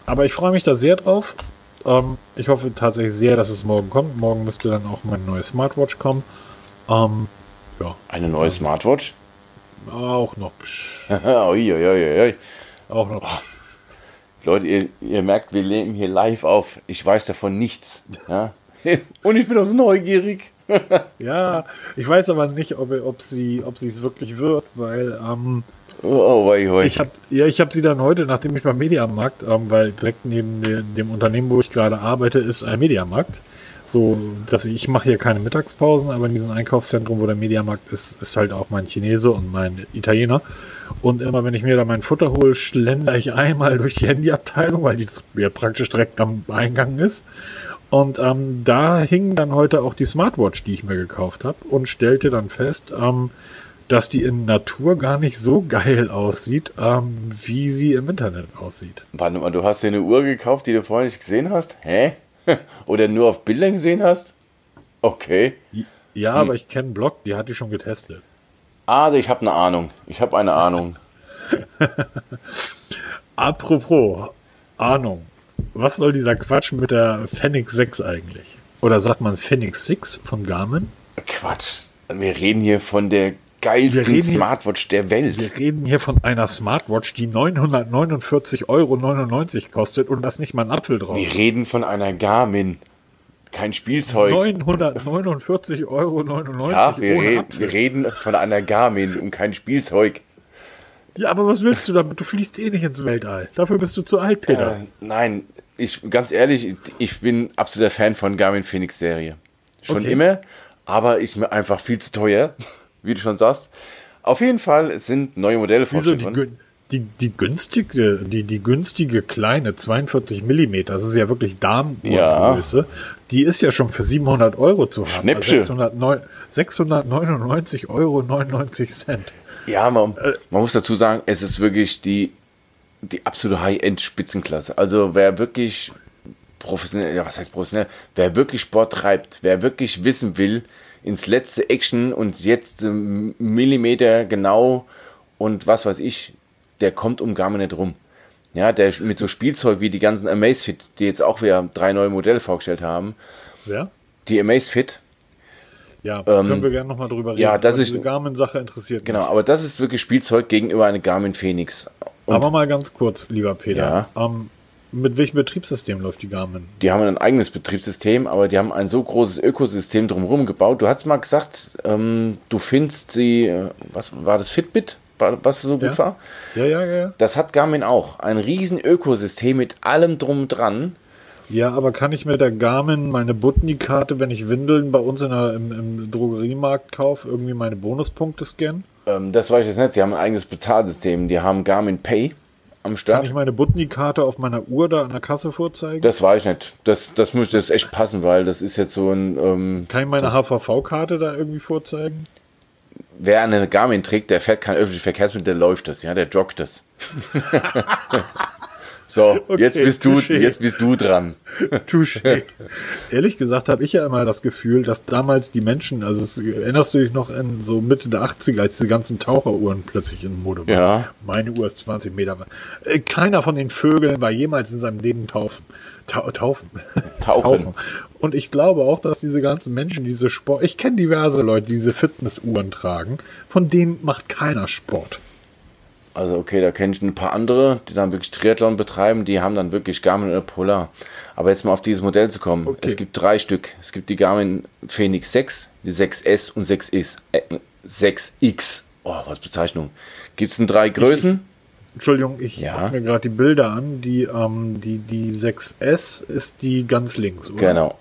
Aber ich freue mich da sehr drauf. Ähm, ich hoffe tatsächlich sehr, dass es morgen kommt. Morgen müsste dann auch mein neues Smartwatch kommen. Ähm, ja, eine neue Smartwatch. auch noch. psch, Uiuiuiui. Auch noch. Leute, ihr, ihr merkt, wir leben hier live auf. Ich weiß davon nichts. Ja? Und ich bin auch so neugierig. Ja, ich weiß aber nicht, ob, ob sie ob sie es wirklich wird, weil ähm, Oh, oh, oi. Ich habe ja, ich habe sie dann heute, nachdem ich beim Mediamarkt, ähm, weil direkt neben de, dem Unternehmen, wo ich gerade arbeite, ist ein Mediamarkt. So, dass ich, ich mache hier keine Mittagspausen, aber in diesem Einkaufszentrum, wo der Mediamarkt ist, ist halt auch mein Chinese und mein Italiener. Und immer wenn ich mir da mein Futter hole, schlender ich einmal durch die Handyabteilung, weil die ja praktisch direkt am Eingang ist. Und ähm, da hing dann heute auch die Smartwatch, die ich mir gekauft habe, und stellte dann fest, ähm, dass die in Natur gar nicht so geil aussieht, ähm, wie sie im Internet aussieht. Warte mal, du hast dir eine Uhr gekauft, die du vorher nicht gesehen hast? Hä? Oder nur auf Bildern gesehen hast? Okay. Ja, aber ich kenne Blog, die hat die schon getestet. Ah, ich habe eine Ahnung. Ich habe eine Ahnung. Apropos Ahnung, was soll dieser Quatsch mit der Fenix 6 eigentlich? Oder sagt man Fenix 6 von Garmin? Quatsch. Wir reden hier von der geilsten hier- Smartwatch der Welt. Wir reden hier von einer Smartwatch, die 949,99 Euro kostet und das nicht mal ein Apfel drauf. Wir reden von einer Garmin. Kein Spielzeug. 949,99 Euro ja, wir, reden, Apfel. wir reden von einer Garmin und kein Spielzeug. Ja, aber was willst du damit? Du fließt eh nicht ins Weltall. Dafür bist du zu alt, Peter. Äh, nein, ich ganz ehrlich, ich bin absoluter Fan von Garmin Phoenix Serie. Schon Okay. immer, aber ist mir einfach viel zu teuer, wie du schon sagst. Auf jeden Fall sind neue Modelle Wieso die, die, die günstige, die, die günstige kleine 42 Millimeter, das ist ja wirklich Damengröße, die ist ja schon für 700 Euro zu haben. Schnäppchen. 609 699 Euro 99 Cent. Ja, man, Äh. man muss dazu sagen, es ist wirklich die, die absolute High-End-Spitzenklasse. Also wer wirklich professionell, ja was heißt professionell, wer wirklich Sport treibt, wer wirklich wissen will, ins letzte Action und jetzt ähm, Millimeter genau und was weiß ich, der kommt um Garmin nicht rum. Ja, der mit so Spielzeug wie die ganzen Amazfit, die jetzt auch wieder drei neue Modelle vorgestellt haben. Ja? Die Amazfit. Ja, können wir gerne nochmal drüber reden. ja, das ist- diese Garmin-Sache interessiert Genau, aber das ist wirklich Spielzeug gegenüber einer Garmin Phoenix. Und aber mal ganz kurz, lieber Peter. Ja. Ähm, mit welchem Betriebssystem läuft die Garmin? die haben ein eigenes Betriebssystem, aber die haben ein so großes Ökosystem drumherum gebaut. Du hast mal gesagt, ähm, du findest die, äh, was war das Fitbit, was so gut Ja. war? Ja, ja, ja. Das hat Garmin auch. Ein riesen Ökosystem mit allem drum dran. Ja, aber kann ich mit der Garmin meine Butni-Karte, wenn ich Windeln bei uns in der, im, im Drogeriemarkt kaufe, irgendwie meine Bonuspunkte scannen? Ähm, das weiß ich jetzt nicht. Sie haben ein eigenes Bezahlsystem. Die haben Garmin Pay am Kann Start. ich meine Butni-Karte auf meiner Uhr da an der Kasse vorzeigen? Das weiß ich nicht. Das, das müsste jetzt echt passen, weil das ist jetzt so ein, ähm, kann ich meine HVV-Karte da irgendwie vorzeigen? wer eine Garmin trägt, der fährt kein öffentliches Verkehrsmittel, der läuft das, ja, der joggt das. so, Okay, jetzt bist du, touché. jetzt bist du dran. Touché. Ehrlich gesagt habe ich ja immer das Gefühl, dass damals die Menschen, also es, erinnerst du dich noch in so Mitte der 80er, als diese ganzen Taucheruhren plötzlich in Mode waren? Ja. Meine Uhr ist 20 Meter. Äh, Keiner von den Vögeln war jemals in seinem Leben taufen. Tau taufen. Tauchen. Und ich glaube auch, dass diese ganzen Menschen, diese Sport, ich kenne diverse Leute, die diese Fitnessuhren tragen, von denen macht keiner Sport. Also okay, da kenne ich ein paar andere, die dann wirklich Triathlon betreiben, die haben dann wirklich Garmin oder Polar. Aber jetzt mal auf dieses Modell zu kommen. Okay. Es gibt drei Stück. Es gibt die Garmin Phoenix 6, die 6S und 6X. Äh, 6X. Oh, was Bezeichnung. Gibt es in drei Größen? Entschuldigung, ich Ja. gucke mir gerade die Bilder an. Die, ähm, die, die 6S ist die ganz links, oder? Genau.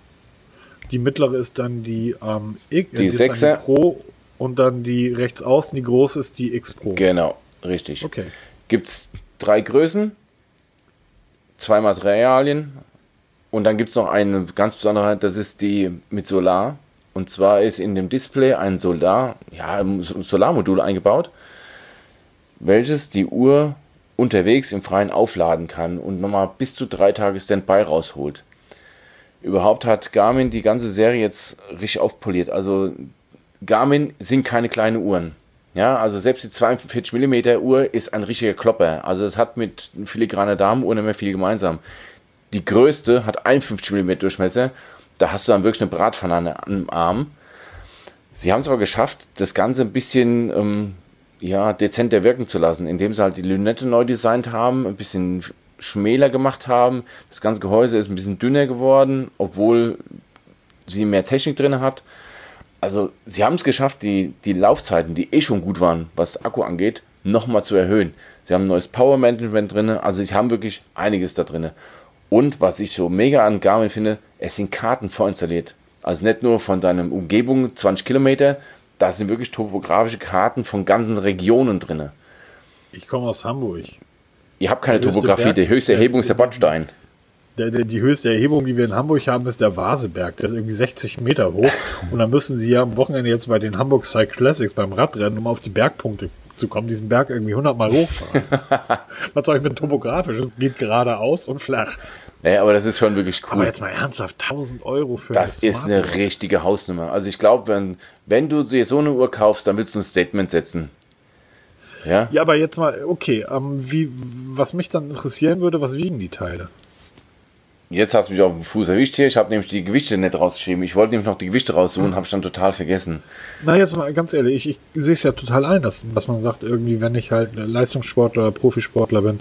Die mittlere ist dann die ähm, X, Die ist dann Sechser. Pro und dann die rechts außen, die große ist die X Pro. Genau, richtig. Okay. Gibt es drei Größen, zwei Materialien und dann gibt es noch eine ganz besondere, das ist die mit Solar. Und zwar ist in dem Display ein Solar, ja, ein Solarmodul eingebaut, welches die Uhr unterwegs im Freien aufladen kann und nochmal bis zu drei Tage Standby rausholt. Überhaupt hat Garmin die ganze Serie jetzt richtig aufpoliert. Also Garmin sind keine kleinen Uhren. Ja, also selbst die 42 mm Uhr ist ein richtiger Klopper. Also es hat mit filigraner Damenuhr nicht mehr viel gemeinsam. Die größte hat 51 mm Durchmesser. Da hast du dann wirklich eine Bratpfanne an- am Arm. Sie haben es aber geschafft, das Ganze ein bisschen ähm, ja, dezenter wirken zu lassen, indem sie halt die Lünette neu designt haben, ein bisschen schmäler gemacht haben. Das ganze Gehäuse ist ein bisschen dünner geworden, obwohl sie mehr Technik drin hat. Also sie haben es geschafft, die, die Laufzeiten, die eh schon gut waren, was Akku angeht, nochmal zu erhöhen. Sie haben ein neues Power Management drin, also sie haben wirklich einiges da drin. Und was ich so mega an Garmin finde, es sind Karten vorinstalliert. Also nicht nur von deinem Umgebung 20 Kilometer, da sind wirklich topografische Karten von ganzen Regionen drin. Ich komme aus Hamburg. Ihr habt keine Der Topografie, Berg- die höchste der- Erhebung ist der Bordstein. Der, der, die höchste Erhebung, die wir in Hamburg haben, ist der Vaseberg. Der ist irgendwie 60 Meter hoch. Und dann müssen sie ja am Wochenende jetzt bei den Hamburg Cycle Classics beim Radrennen, um auf die Bergpunkte zu kommen, diesen Berg irgendwie 100 Mal hochfahren. Was soll ich mit topografisch? Es geht geradeaus und flach. Ja, aber das ist schon wirklich cool. Aber jetzt mal ernsthaft, 1000 Euro für Das ist eine richtige Hausnummer. Also ich glaube, wenn, wenn du dir so eine Uhr kaufst, dann willst du ein Statement setzen. Ja? Ja, aber jetzt mal, okay, ähm, wie, was mich dann interessieren würde, was wiegen die Teile? Jetzt hast du mich auf den Fuß erwischt hier. Ich habe nämlich die Gewichte nicht rausgeschrieben. Ich wollte nämlich noch die Gewichte raussuchen, habe ich dann total vergessen. Na, jetzt mal ganz ehrlich, ich, ich sehe es ja total ein, dass, dass man sagt, irgendwie, wenn ich halt Leistungssportler oder Profisportler bin,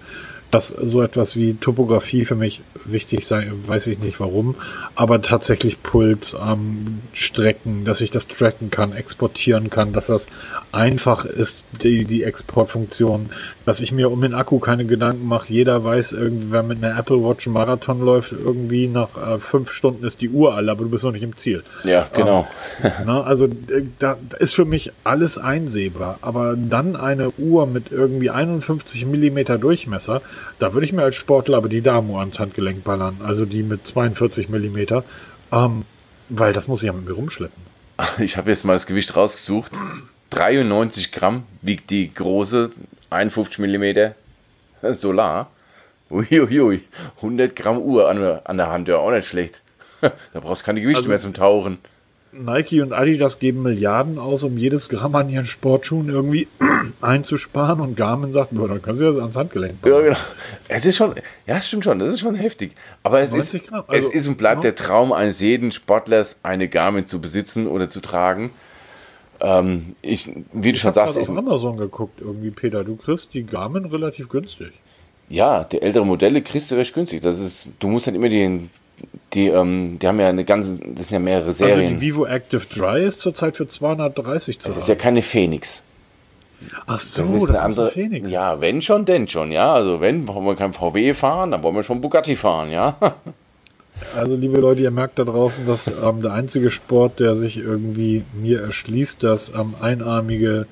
dass so etwas wie Topografie für mich wichtig sei, weiß ich nicht warum, aber tatsächlich Puls, ähm, Strecken, dass ich das tracken kann, exportieren kann, dass das einfach ist, die, die Exportfunktion, dass ich mir um den Akku keine Gedanken mache. Jeder weiß irgendwie, wer mit einer Apple Watch einen Marathon läuft, irgendwie nach äh, fünf Stunden ist die Uhr alle, aber du bist noch nicht im Ziel. Ja, genau. Ne, also äh, da, ist für mich alles einsehbar. Aber dann eine Uhr mit irgendwie 51 Millimeter Durchmesser, da würde ich mir als Sportler aber die Damenuhr ans Handgelenk ballern. Also die mit 42 Millimeter. Ähm, weil das muss ich ja mit mir rumschleppen. Ich habe jetzt mal das Gewicht rausgesucht. 93 Gramm wiegt die große 51 Millimeter Solar. Uiuiui, 100 Gramm Uhr an, der- an der Hand, ja auch nicht schlecht. Da brauchst du keine Gewichte Also- mehr zum Tauchen. Nike und Adidas geben Milliarden aus, um jedes Gramm an ihren Sportschuhen irgendwie einzusparen und Garmin sagt, boah, dann können sie das ans Handgelenk machen. Ja, genau. Es ist schon, ja, stimmt schon, das ist schon heftig. Aber es, ist, also, es ist und bleibt ja. der Traum eines jeden Sportlers, eine Garmin zu besitzen oder zu tragen. Ähm, ich, wie du ich schon sagst, ich habe Amazon geguckt, irgendwie, Peter. Du kriegst die Garmin relativ günstig. Ja, die ältere Modelle kriegst du recht günstig. Das ist, du musst halt immer den, die, ähm, die haben ja eine ganze, das sind ja mehrere Serien. Also die Vivo Active Dry ist zurzeit für 230 zu Das ist ja keine Phoenix. Ach so, das ist, das eine andere, Phoenix. Ja, wenn schon, denn schon, ja. Also wenn wollen wir kein VW fahren, dann wollen wir schon Bugatti fahren, ja. Also liebe Leute, ihr merkt da draußen, dass ähm, der einzige Sport, der sich irgendwie mir erschließt, das ähm, einarmige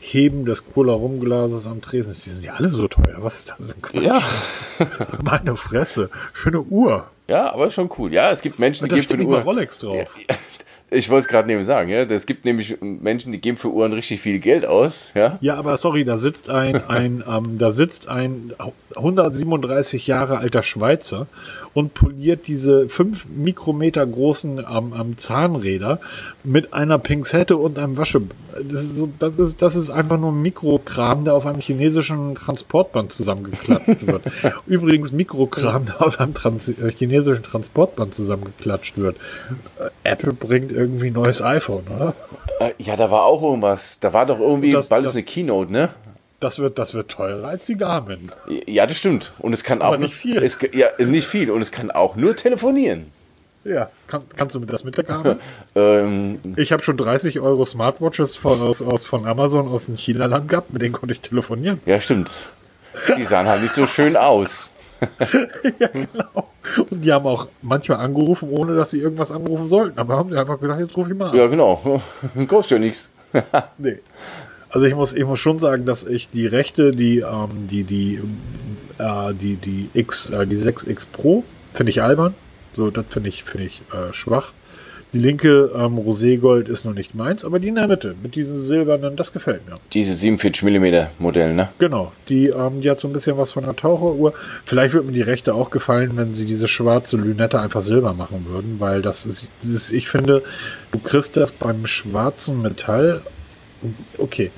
Heben des Cola-Rumglases am Tresen ist. Die sind ja alle so teuer. Was ist das denn Quatsch? Ja. Meine Fresse. Eine Uhr. Ja, aber schon cool. Ja, es gibt Menschen, die geben für eine Uhr. Rolex drauf. Ja, ich wollte es gerade neben sagen, ja. Es gibt nämlich Menschen, die geben für Uhren richtig viel Geld aus, ja. Ja, aber sorry, da sitzt ein, ein, ähm, da sitzt ein 137 Jahre alter Schweizer und poliert diese 5 Mikrometer großen ähm, ähm, Zahnräder mit einer Pinzette und einem Wasche. Das ist, so, das, ist, das ist einfach nur Mikrokram, der auf einem chinesischen Transportband zusammengeklatscht wird. Übrigens Mikrokram, der auf einem Trans äh, chinesischen Transportband zusammengeklatscht wird. Äh, Apple bringt irgendwie ein neues iPhone, oder? Äh, ja, da war auch irgendwas. Da war doch irgendwie das, bald das, eine Keynote, ne? Das wird, das wird teurer als die Garmin. Ja, das stimmt. Und es kann Aber auch nicht viel. Es, ja, nicht viel. Und es kann auch nur telefonieren. Ja, kann, kannst du das mit der Garmin? ähm, ich habe schon 30 Euro Smartwatches von, aus, aus, von Amazon aus dem China-Land gehabt, mit denen konnte ich telefonieren. Ja, stimmt. Die sahen halt nicht so schön aus. ja, genau. Und die haben auch manchmal angerufen, ohne dass sie irgendwas anrufen sollten. Aber haben die einfach gedacht, jetzt rufe ich mal an. Ja, genau. Kostet ja nichts. nee. Also ich muss, ich muss schon sagen, dass ich die Rechte, die, ähm, die, die, äh, die, die X, äh, die 6X Pro, finde ich albern. So, das finde ich, finde ich äh, schwach. Die linke ähm, Roségold ist noch nicht meins, aber die in der Mitte mit diesen silbernen, das gefällt mir. Diese 47 mm Modell, ne? Genau. Die, ähm, die hat so ein bisschen was von einer Taucheruhr. Vielleicht würde mir die rechte auch gefallen, wenn sie diese schwarze Lünette einfach silber machen würden, weil das ist, das ist ich finde, du kriegst das beim schwarzen Metall okay,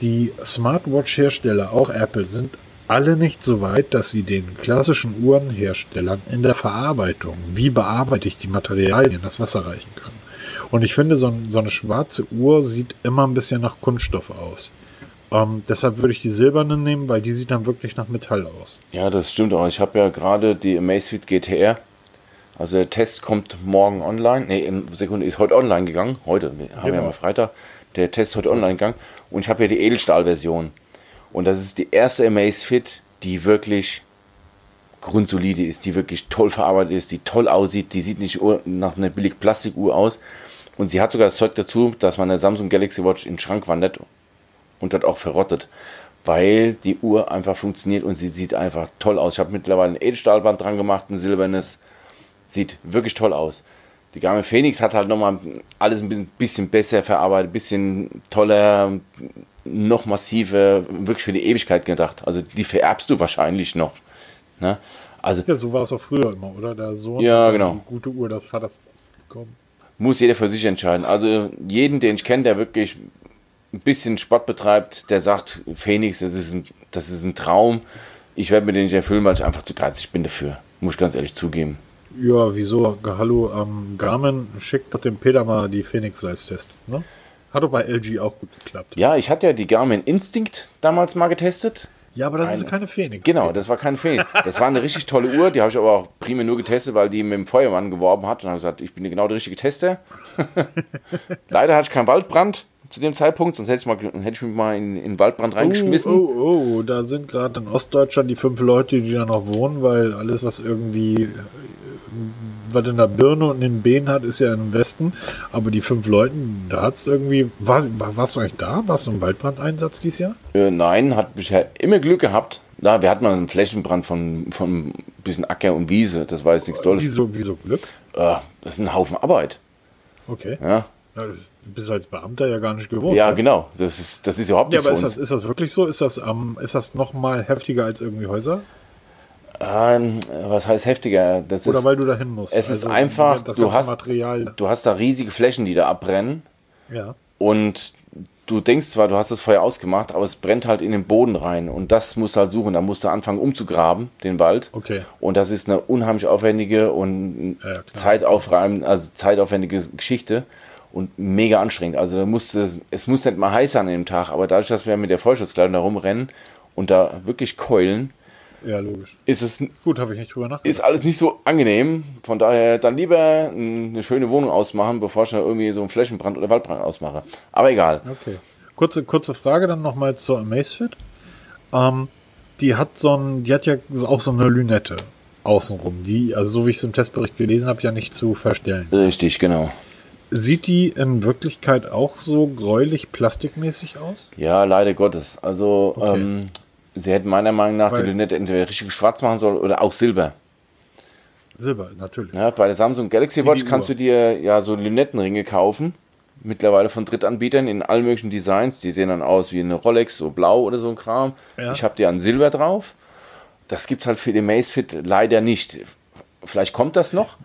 die Smartwatch-Hersteller, auch Apple, sind alle nicht so weit, dass sie den klassischen Uhrenherstellern in der Verarbeitung, wie bearbeite ich die Materialien, das Wasser reichen können. Und ich finde, so, so eine schwarze Uhr sieht immer ein bisschen nach Kunststoff aus. Ähm, deshalb würde ich die silberne nehmen, weil die sieht dann wirklich nach Metall aus. Ja, das stimmt auch. Ich habe ja gerade die Amazfit GTR. Also der Test kommt morgen online. Ne, Sekunde, ist heute online gegangen. Heute, wir haben genau. ja mal Freitag. Der Test ist heute online gegangen. Und ich habe hier die Edelstahl-Version. Und das ist die erste Amazfit, die wirklich grundsolide ist, die wirklich toll verarbeitet ist, die toll aussieht. Die sieht nicht nach einer billig Plastikuhr aus. Und sie hat sogar das Zeug dazu, dass man eine Samsung Galaxy Watch in den Schrank wandert und dort auch verrottet. Weil die Uhr einfach funktioniert und sie sieht einfach toll aus. Ich habe mittlerweile ein Edelstahlband dran gemacht, ein silbernes. Sieht wirklich toll aus. Die Garmin Phoenix hat halt nochmal alles ein bisschen besser verarbeitet, ein bisschen toller, noch massiver, wirklich für die Ewigkeit gedacht. Also die vererbst du wahrscheinlich noch. Ne? Also, ja, so war es auch früher immer, oder? Der Sohn ja, genau. die gute Uhr das Vaters bekommen. Muss jeder für sich entscheiden. Also jeden, den ich kenne, der wirklich ein bisschen Sport betreibt, der sagt, Phoenix, das ist ein, das ist ein Traum. Ich werde mir den nicht erfüllen, weil ich einfach zu geizig bin dafür. Muss ich ganz ehrlich zugeben. Ja, wieso? Hallo, ähm, Garmin schickt doch dem Peter mal die Phoenix-Size-Test. Ne? Hat doch bei LG auch gut geklappt. Ja, ich hatte ja die Garmin Instinct damals mal getestet. Ja, aber das eine, ist keine Phoenix. Genau, das war keine Phoenix. Das war eine richtig tolle Uhr, die habe ich aber auch primär nur getestet, weil die mit dem Feuermann geworben hat und habe gesagt, ich bin genau der richtige Tester. Leider hatte ich keinen Waldbrand zu dem Zeitpunkt, sonst hätte ich, mal, hätte ich mich mal in, in Waldbrand reingeschmissen. Oh, oh, oh, da sind gerade in Ostdeutschland die fünf Leute, die da noch wohnen, weil alles, was irgendwie was in der Birne und in den Beinen hat, ist ja im Westen. Aber die fünf Leuten, da hat es irgendwie. War, warst du eigentlich da? Warst du im Waldbrandeinsatz dieses Jahr? Äh, nein, hat bisher immer Glück gehabt. Da, wir hatten mal einen Flächenbrand von, von ein bisschen Acker und Wiese. Das war jetzt nichts Tolles. Wieso, wieso Glück? Äh, das ist ein Haufen Arbeit. Okay. Ja. ja du bist als Beamter ja gar nicht gewohnt. Ja, oder? genau. Das ist, das ist überhaupt nicht ja, aber ist das, ist das wirklich so? Ist das, ähm, ist das noch mal heftiger als irgendwie Häuser? Ähm, was heißt heftiger? Das Oder ist, weil du dahin musst. es ist Also, einfach, das du hast, Material. du hast da riesige Flächen, die da abbrennen. Ja. Und du denkst zwar, du hast das Feuer ausgemacht, aber es brennt halt in den Boden rein. Und das musst du halt suchen. Da musst du anfangen umzugraben, den Wald. Okay. Und das ist eine unheimlich aufwendige und Ja, zeitaufreibende, also zeitaufwendige Geschichte und mega anstrengend. Also da musste, es muss nicht mal heiß sein an dem Tag, aber dadurch, dass wir mit der Vollschutzkleidung da rumrennen und da wirklich keulen, Ja, logisch. ist es Gut, habe ich nicht drüber nachgedacht. ist alles nicht so angenehm. Von daher dann lieber eine schöne Wohnung ausmachen, bevor ich da irgendwie so einen Flächenbrand oder Waldbrand ausmache. Aber egal. Okay. Kurze, kurze Frage dann nochmal zur Amazfit. Ähm, die hat so ein, die hat ja auch so eine Lünette außenrum, die, also so wie ich es im Testbericht gelesen habe, ja nicht zu verstellen. Richtig, genau. Sieht die in Wirklichkeit auch so gräulich plastikmäßig aus? Ja, leider Gottes. Also Okay. ähm, sie hätten meiner Meinung nach Weil- die Lünette entweder richtig schwarz machen sollen oder auch Silber. Silber, natürlich. Ja, bei der Samsung Galaxy Watch kannst du dir ja so Lünettenringe kaufen. Mittlerweile von Drittanbietern in allen möglichen Designs. Die sehen dann aus wie eine Rolex, so blau oder so ein Kram. Ja. Ich habe die an Silber drauf. Das gibt's halt für den Macefit leider nicht. Vielleicht kommt das noch,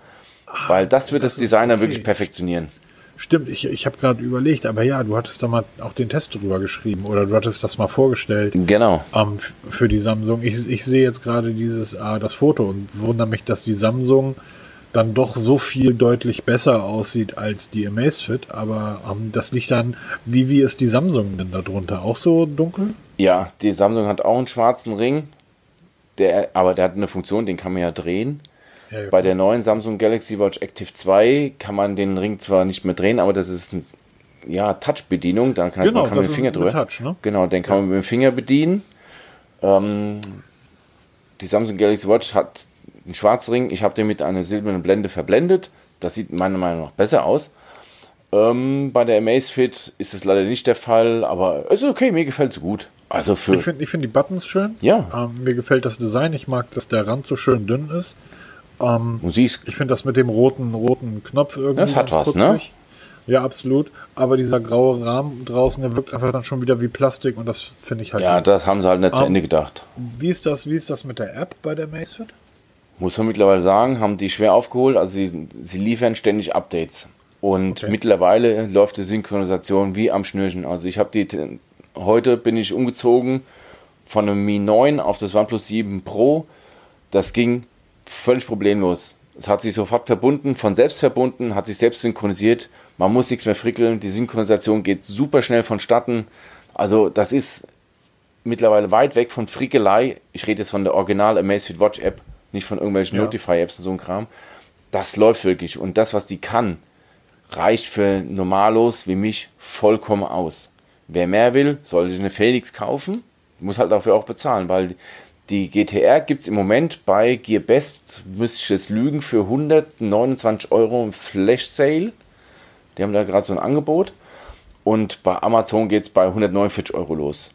weil das wird das, Ah, das dann okay. wirklich perfektionieren. Stimmt, ich, ich habe gerade überlegt, aber ja, du hattest da mal auch den Test drüber geschrieben oder du hattest das mal vorgestellt Genau. ähm, für die Samsung. Ich, ich sehe jetzt gerade dieses äh, das Foto und wundere mich, dass die Samsung dann doch so viel deutlich besser aussieht als die Amazfit. Aber ähm, das liegt dann, wie, wie ist die Samsung denn da drunter? Auch so dunkel? Ja, die Samsung hat auch einen schwarzen Ring. Der, aber der hat eine Funktion, den kann man ja drehen. Ja, ja. Bei der neuen Samsung Galaxy Watch Active 2 kann man den Ring zwar nicht mehr drehen, aber das ist ein, ja, Touch-Bedienung. Da kann, Genau, man kann mit dem Finger drüber. Touch, ne? Genau, den kann man mit dem Finger bedienen. Ähm, die Samsung Galaxy Watch hat einen schwarzen Ring. Ich habe den mit einer silbernen Blende verblendet. Das sieht meiner Meinung nach besser aus. Ähm, bei der Amazfit ist das leider nicht der Fall, aber es ist okay, mir gefällt es gut. Also für Ich finde ich find die Buttons schön. Ja. Ähm, mir gefällt das Design. Ich mag, dass der Rand so schön dünn ist. Musik Ich finde das mit dem roten, roten Knopf irgendwie. Das hat was, ne? putzig. Ja, absolut. Aber dieser graue Rahmen draußen, der wirkt einfach dann schon wieder wie Plastik und das finde ich halt. Ja, gut. das haben sie halt nicht zu Ähm, Ende gedacht. Wie ist das, wie ist das mit der App bei der Macefit? Muss man mittlerweile sagen, haben die schwer aufgeholt. Also sie, sie liefern ständig Updates. Und Okay. mittlerweile läuft die Synchronisation wie am Schnürchen. Also ich habe die, heute bin ich umgezogen von einem Mi 9 auf das OnePlus 7 Pro. Das ging völlig problemlos. Es hat sich sofort verbunden, von selbst verbunden, hat sich selbst synchronisiert. Man muss nichts mehr frickeln. Die Synchronisation geht super schnell vonstatten. Also das ist mittlerweile weit weg von Frickelei. Ich rede jetzt von der Original Amazfit Watch App, nicht von irgendwelchen Ja. Notify-Apps und so ein Kram. Das läuft wirklich. Und das, was die kann, reicht für Normalos wie mich vollkommen aus. Wer mehr will, sollte sich eine Phoenix kaufen, muss halt dafür auch bezahlen, weil die GTR gibt es im Moment bei Gearbest, müsste ich jetzt lügen, für 129 Euro im Flash Sale. Die haben da gerade so ein Angebot. Und bei Amazon geht es bei 149 Euro los.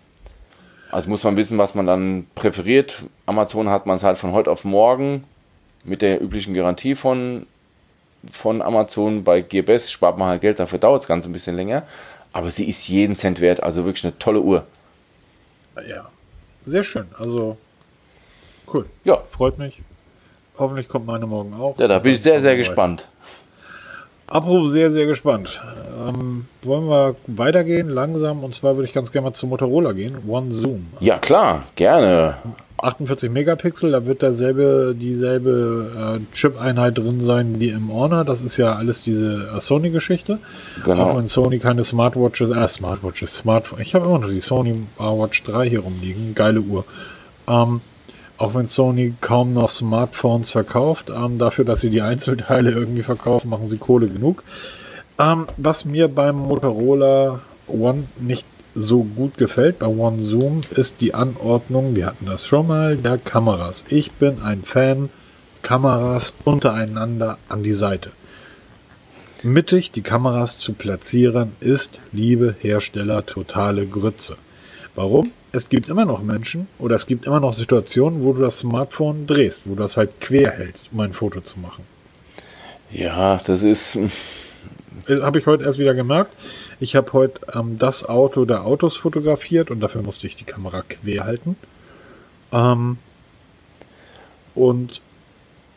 Also muss man wissen, was man dann präferiert. Amazon hat man es halt von heute auf morgen mit der üblichen Garantie von, von Amazon. Bei Gearbest spart man halt Geld, dafür dauert es ganz ein bisschen länger. Aber sie ist jeden Cent wert, also wirklich eine tolle Uhr. Ja. Sehr schön. Also cool. Ja, Freut mich. Hoffentlich kommt meine morgen auch. ja da bin ich sehr, sehr gespannt. Apropos sehr, sehr gespannt. Ähm, wollen wir weitergehen, langsam? Und zwar würde ich ganz gerne mal zu Motorola gehen. One Zoom. Ja, klar, gerne. 48 Megapixel, da wird derselbe, dieselbe äh, Chip-Einheit drin sein wie im Honor. Das ist ja alles diese äh, Sony-Geschichte. Genau. Auch wenn Sony keine Smartwatches, äh, Smartwatches, Smartphone. Ich habe immer noch die Sony Watch 3 hier rumliegen. Geile Uhr. Ähm, auch wenn Sony kaum noch Smartphones verkauft, ähm, dafür, dass sie die Einzelteile irgendwie verkaufen, machen sie Kohle genug. Ähm, was mir beim Motorola One nicht so gut gefällt, bei One Zoom, ist die Anordnung, wir hatten das schon mal, der Kameras. Ich bin ein Fan, Kameras untereinander an die Seite. Mittig die Kameras zu platzieren, ist, liebe Hersteller, totale Grütze. Warum? Es gibt immer noch Menschen oder es gibt immer noch Situationen, wo du das Smartphone drehst, wo du das halt quer hältst, um ein Foto zu machen. Ja, das ist. Habe ich heute erst wieder gemerkt. Ich habe heute ähm, das Auto der Autos fotografiert und dafür musste ich die Kamera quer halten. Ähm, und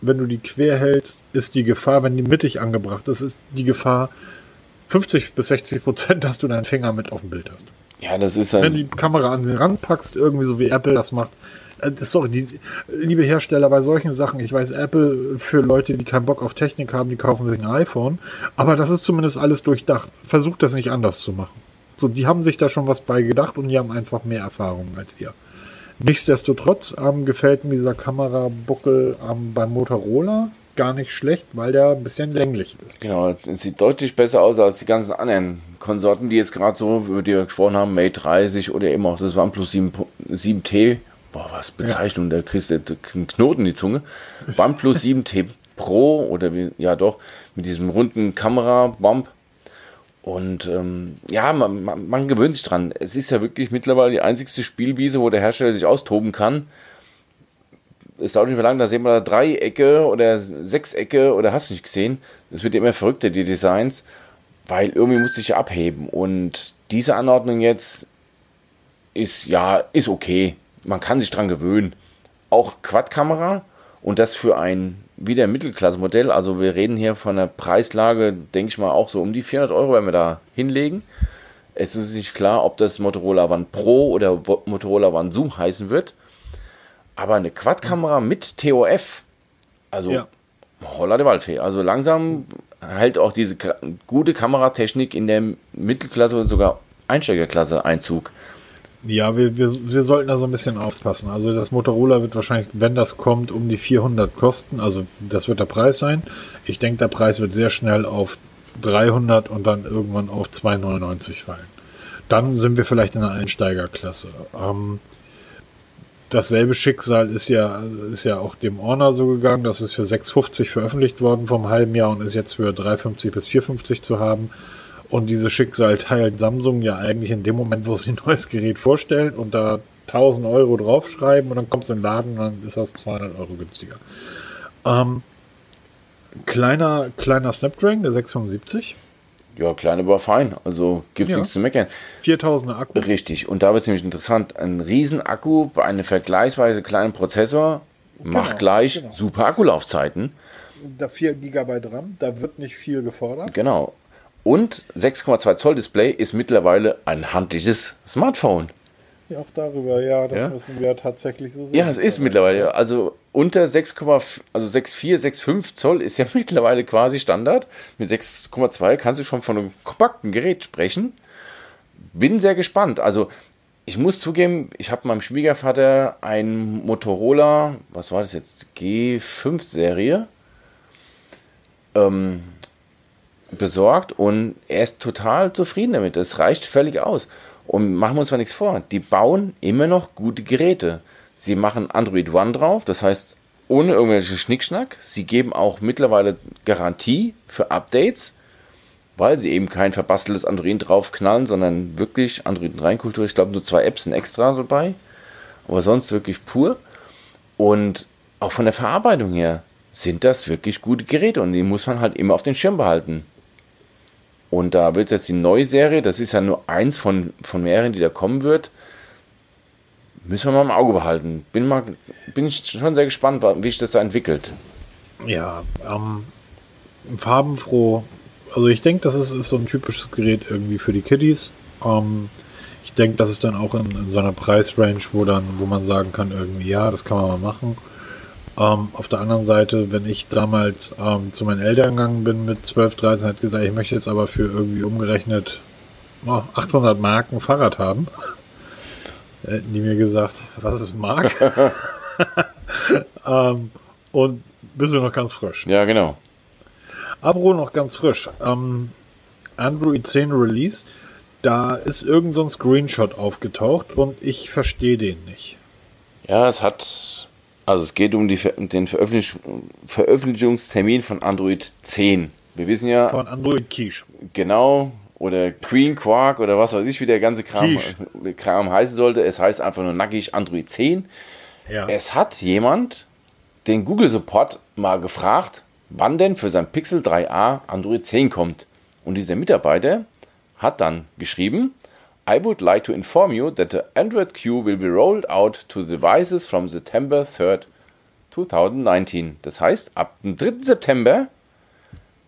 wenn du die quer hältst, ist die Gefahr, wenn die mittig angebracht ist, ist die Gefahr 50 bis 60 Prozent, dass du deinen Finger mit auf dem Bild hast. Ja, das ist Wenn ein. du die Kamera an den Rand packst, irgendwie so wie Apple das macht. äh, sorry, die, liebe Hersteller, bei solchen Sachen, ich weiß, Apple für Leute, die keinen Bock auf Technik haben, die kaufen sich ein iPhone. Aber das ist zumindest alles durchdacht. Versucht das nicht anders zu machen. So, die haben sich da schon was bei gedacht und die haben einfach mehr Erfahrung als ihr. Nichtsdestotrotz ähm, gefällt mir dieser Kamerabuckel ähm, beim Motorola gar nicht schlecht, weil der ein bisschen länglich ist. Genau, es sieht deutlich besser aus als die ganzen anderen Konsorten, die jetzt gerade so, über die wir gesprochen haben, Mate 30 oder eben auch das OnePlus 7, 7T. Boah, was Bezeichnung, da kriegst du einen Knoten in die Zunge. OnePlus 7T Pro oder wie, ja doch, mit diesem runden Kamera-Bump. Und ähm, ja, man, man, man gewöhnt sich dran. Es ist ja wirklich mittlerweile die einzigste Spielwiese, wo der Hersteller sich austoben kann. Es dauert nicht mehr lange, da sehen wir da Dreiecke oder Sechsecke oder hast du nicht gesehen. Es wird immer verrückter, die Designs, weil irgendwie muss sich ja abheben. Und diese Anordnung jetzt ist, ja, ist okay. Man kann sich dran gewöhnen. Auch Quad-Kamera und das für ein wieder Mittelklasse-Modell. Also wir reden hier von einer Preislage, denke ich mal, auch so um die 400 Euro, wenn wir da hinlegen. Es ist nicht klar, ob das Motorola One Pro oder Motorola One Zoom heißen wird. Aber eine Quad-Kamera mit TOF, also Ja. Holla de Waldfee. Also langsam hält auch diese gute Kameratechnik in der Mittelklasse und sogar Einsteigerklasse Einzug. Ja, wir, wir, wir sollten da so ein bisschen aufpassen. Also das Motorola wird wahrscheinlich, wenn das kommt, um die 400 kosten. Also das wird der Preis sein. Ich denke, der Preis wird sehr schnell auf 300 und dann irgendwann auf 299 fallen. Dann sind wir vielleicht in der Einsteigerklasse. Ähm, dasselbe Schicksal ist ja, ist ja auch dem Honor so gegangen. Das ist für 6,50 veröffentlicht worden vom halben Jahr und ist jetzt für 3,50 bis 4,50 zu haben. Und dieses Schicksal teilt Samsung ja eigentlich in dem Moment, wo sie ein neues Gerät vorstellen und da 1000 Euro draufschreiben und dann kommt es in den Laden und dann ist das 200 Euro günstiger. Ähm, kleiner, kleiner Snapdragon, der 675, Ja, klein, aber fein. Also gibt es Ja. nichts zu meckern. 4000er Akku. Richtig. Und da wird es nämlich interessant. Ein riesen Akku bei einem vergleichsweise kleinen Prozessor macht gleich genau. super Akkulaufzeiten. Da 4 GB RAM, da wird nicht viel gefordert. Genau. Und 6,2 Zoll Display ist mittlerweile ein handliches Smartphone. Ja, auch darüber, ja, das Ja. müssen wir tatsächlich so sehen. Ja, es ist mittlerweile, also unter 6,4, also 6,4, 6,5 Zoll ist ja mittlerweile quasi Standard. Mit 6,2 kannst du schon von einem kompakten Gerät sprechen. Bin sehr gespannt. Also ich muss zugeben, ich habe meinem Schwiegervater ein Motorola, was war das jetzt, G5-Serie ähm, besorgt und er ist total zufrieden damit. Das reicht völlig aus. Und machen wir uns mal nichts vor, die bauen immer noch gute Geräte. Sie machen Android One drauf, das heißt ohne irgendwelche Schnickschnack. Sie geben auch mittlerweile Garantie für Updates, weil sie eben kein verbasteltes Android draufknallen, sondern wirklich Android Reinkultur. Ich glaube, nur zwei Apps sind extra dabei, aber sonst wirklich pur. Und auch von der Verarbeitung her sind das wirklich gute Geräte und die muss man halt immer auf den Schirm behalten. Und da wird jetzt die neue Serie, das ist ja nur eins von, von mehreren, die da kommen wird, müssen wir mal im Auge behalten. Bin, mal, bin ich schon sehr gespannt, wie sich das da entwickelt. Ja, ähm, farbenfroh. Also ich denke, das ist, ist so ein typisches Gerät irgendwie für die Kiddies. Ähm, ich denke, das ist dann auch in, in so einer Preisrange, wo dann, wo man sagen kann, irgendwie, ja, das kann man mal machen. Ähm, auf der anderen Seite, wenn ich damals ähm, zu meinen Eltern gegangen bin mit 12, 13, hat gesagt, ich möchte jetzt aber für irgendwie umgerechnet oh, 800 Mark ein Fahrrad haben. Hätten die mir gesagt, was ist Mark? ähm, und bist du noch ganz frisch. Ja, genau. Abro noch ganz frisch. Ähm, Android 10 Release, da ist irgend so ein Screenshot aufgetaucht und ich verstehe den nicht. Ja, es hat, also es geht um die, den Veröffentlich Veröffentlichungstermin von Android 10. Wir wissen ja Von Android Quiche. genau, oder Queen Quark oder was weiß ich, wie der ganze Kram, Quiche. Kram heißen sollte. Es heißt einfach nur nackig Android 10. Ja. Es hat jemand den Google Support mal gefragt, wann denn für sein Pixel 3a Android 10 kommt. Und dieser Mitarbeiter hat dann geschrieben, I would like to inform you that the Android Q will be rolled out to devices from September 3rd, 2019. Das heißt, ab dem 3. September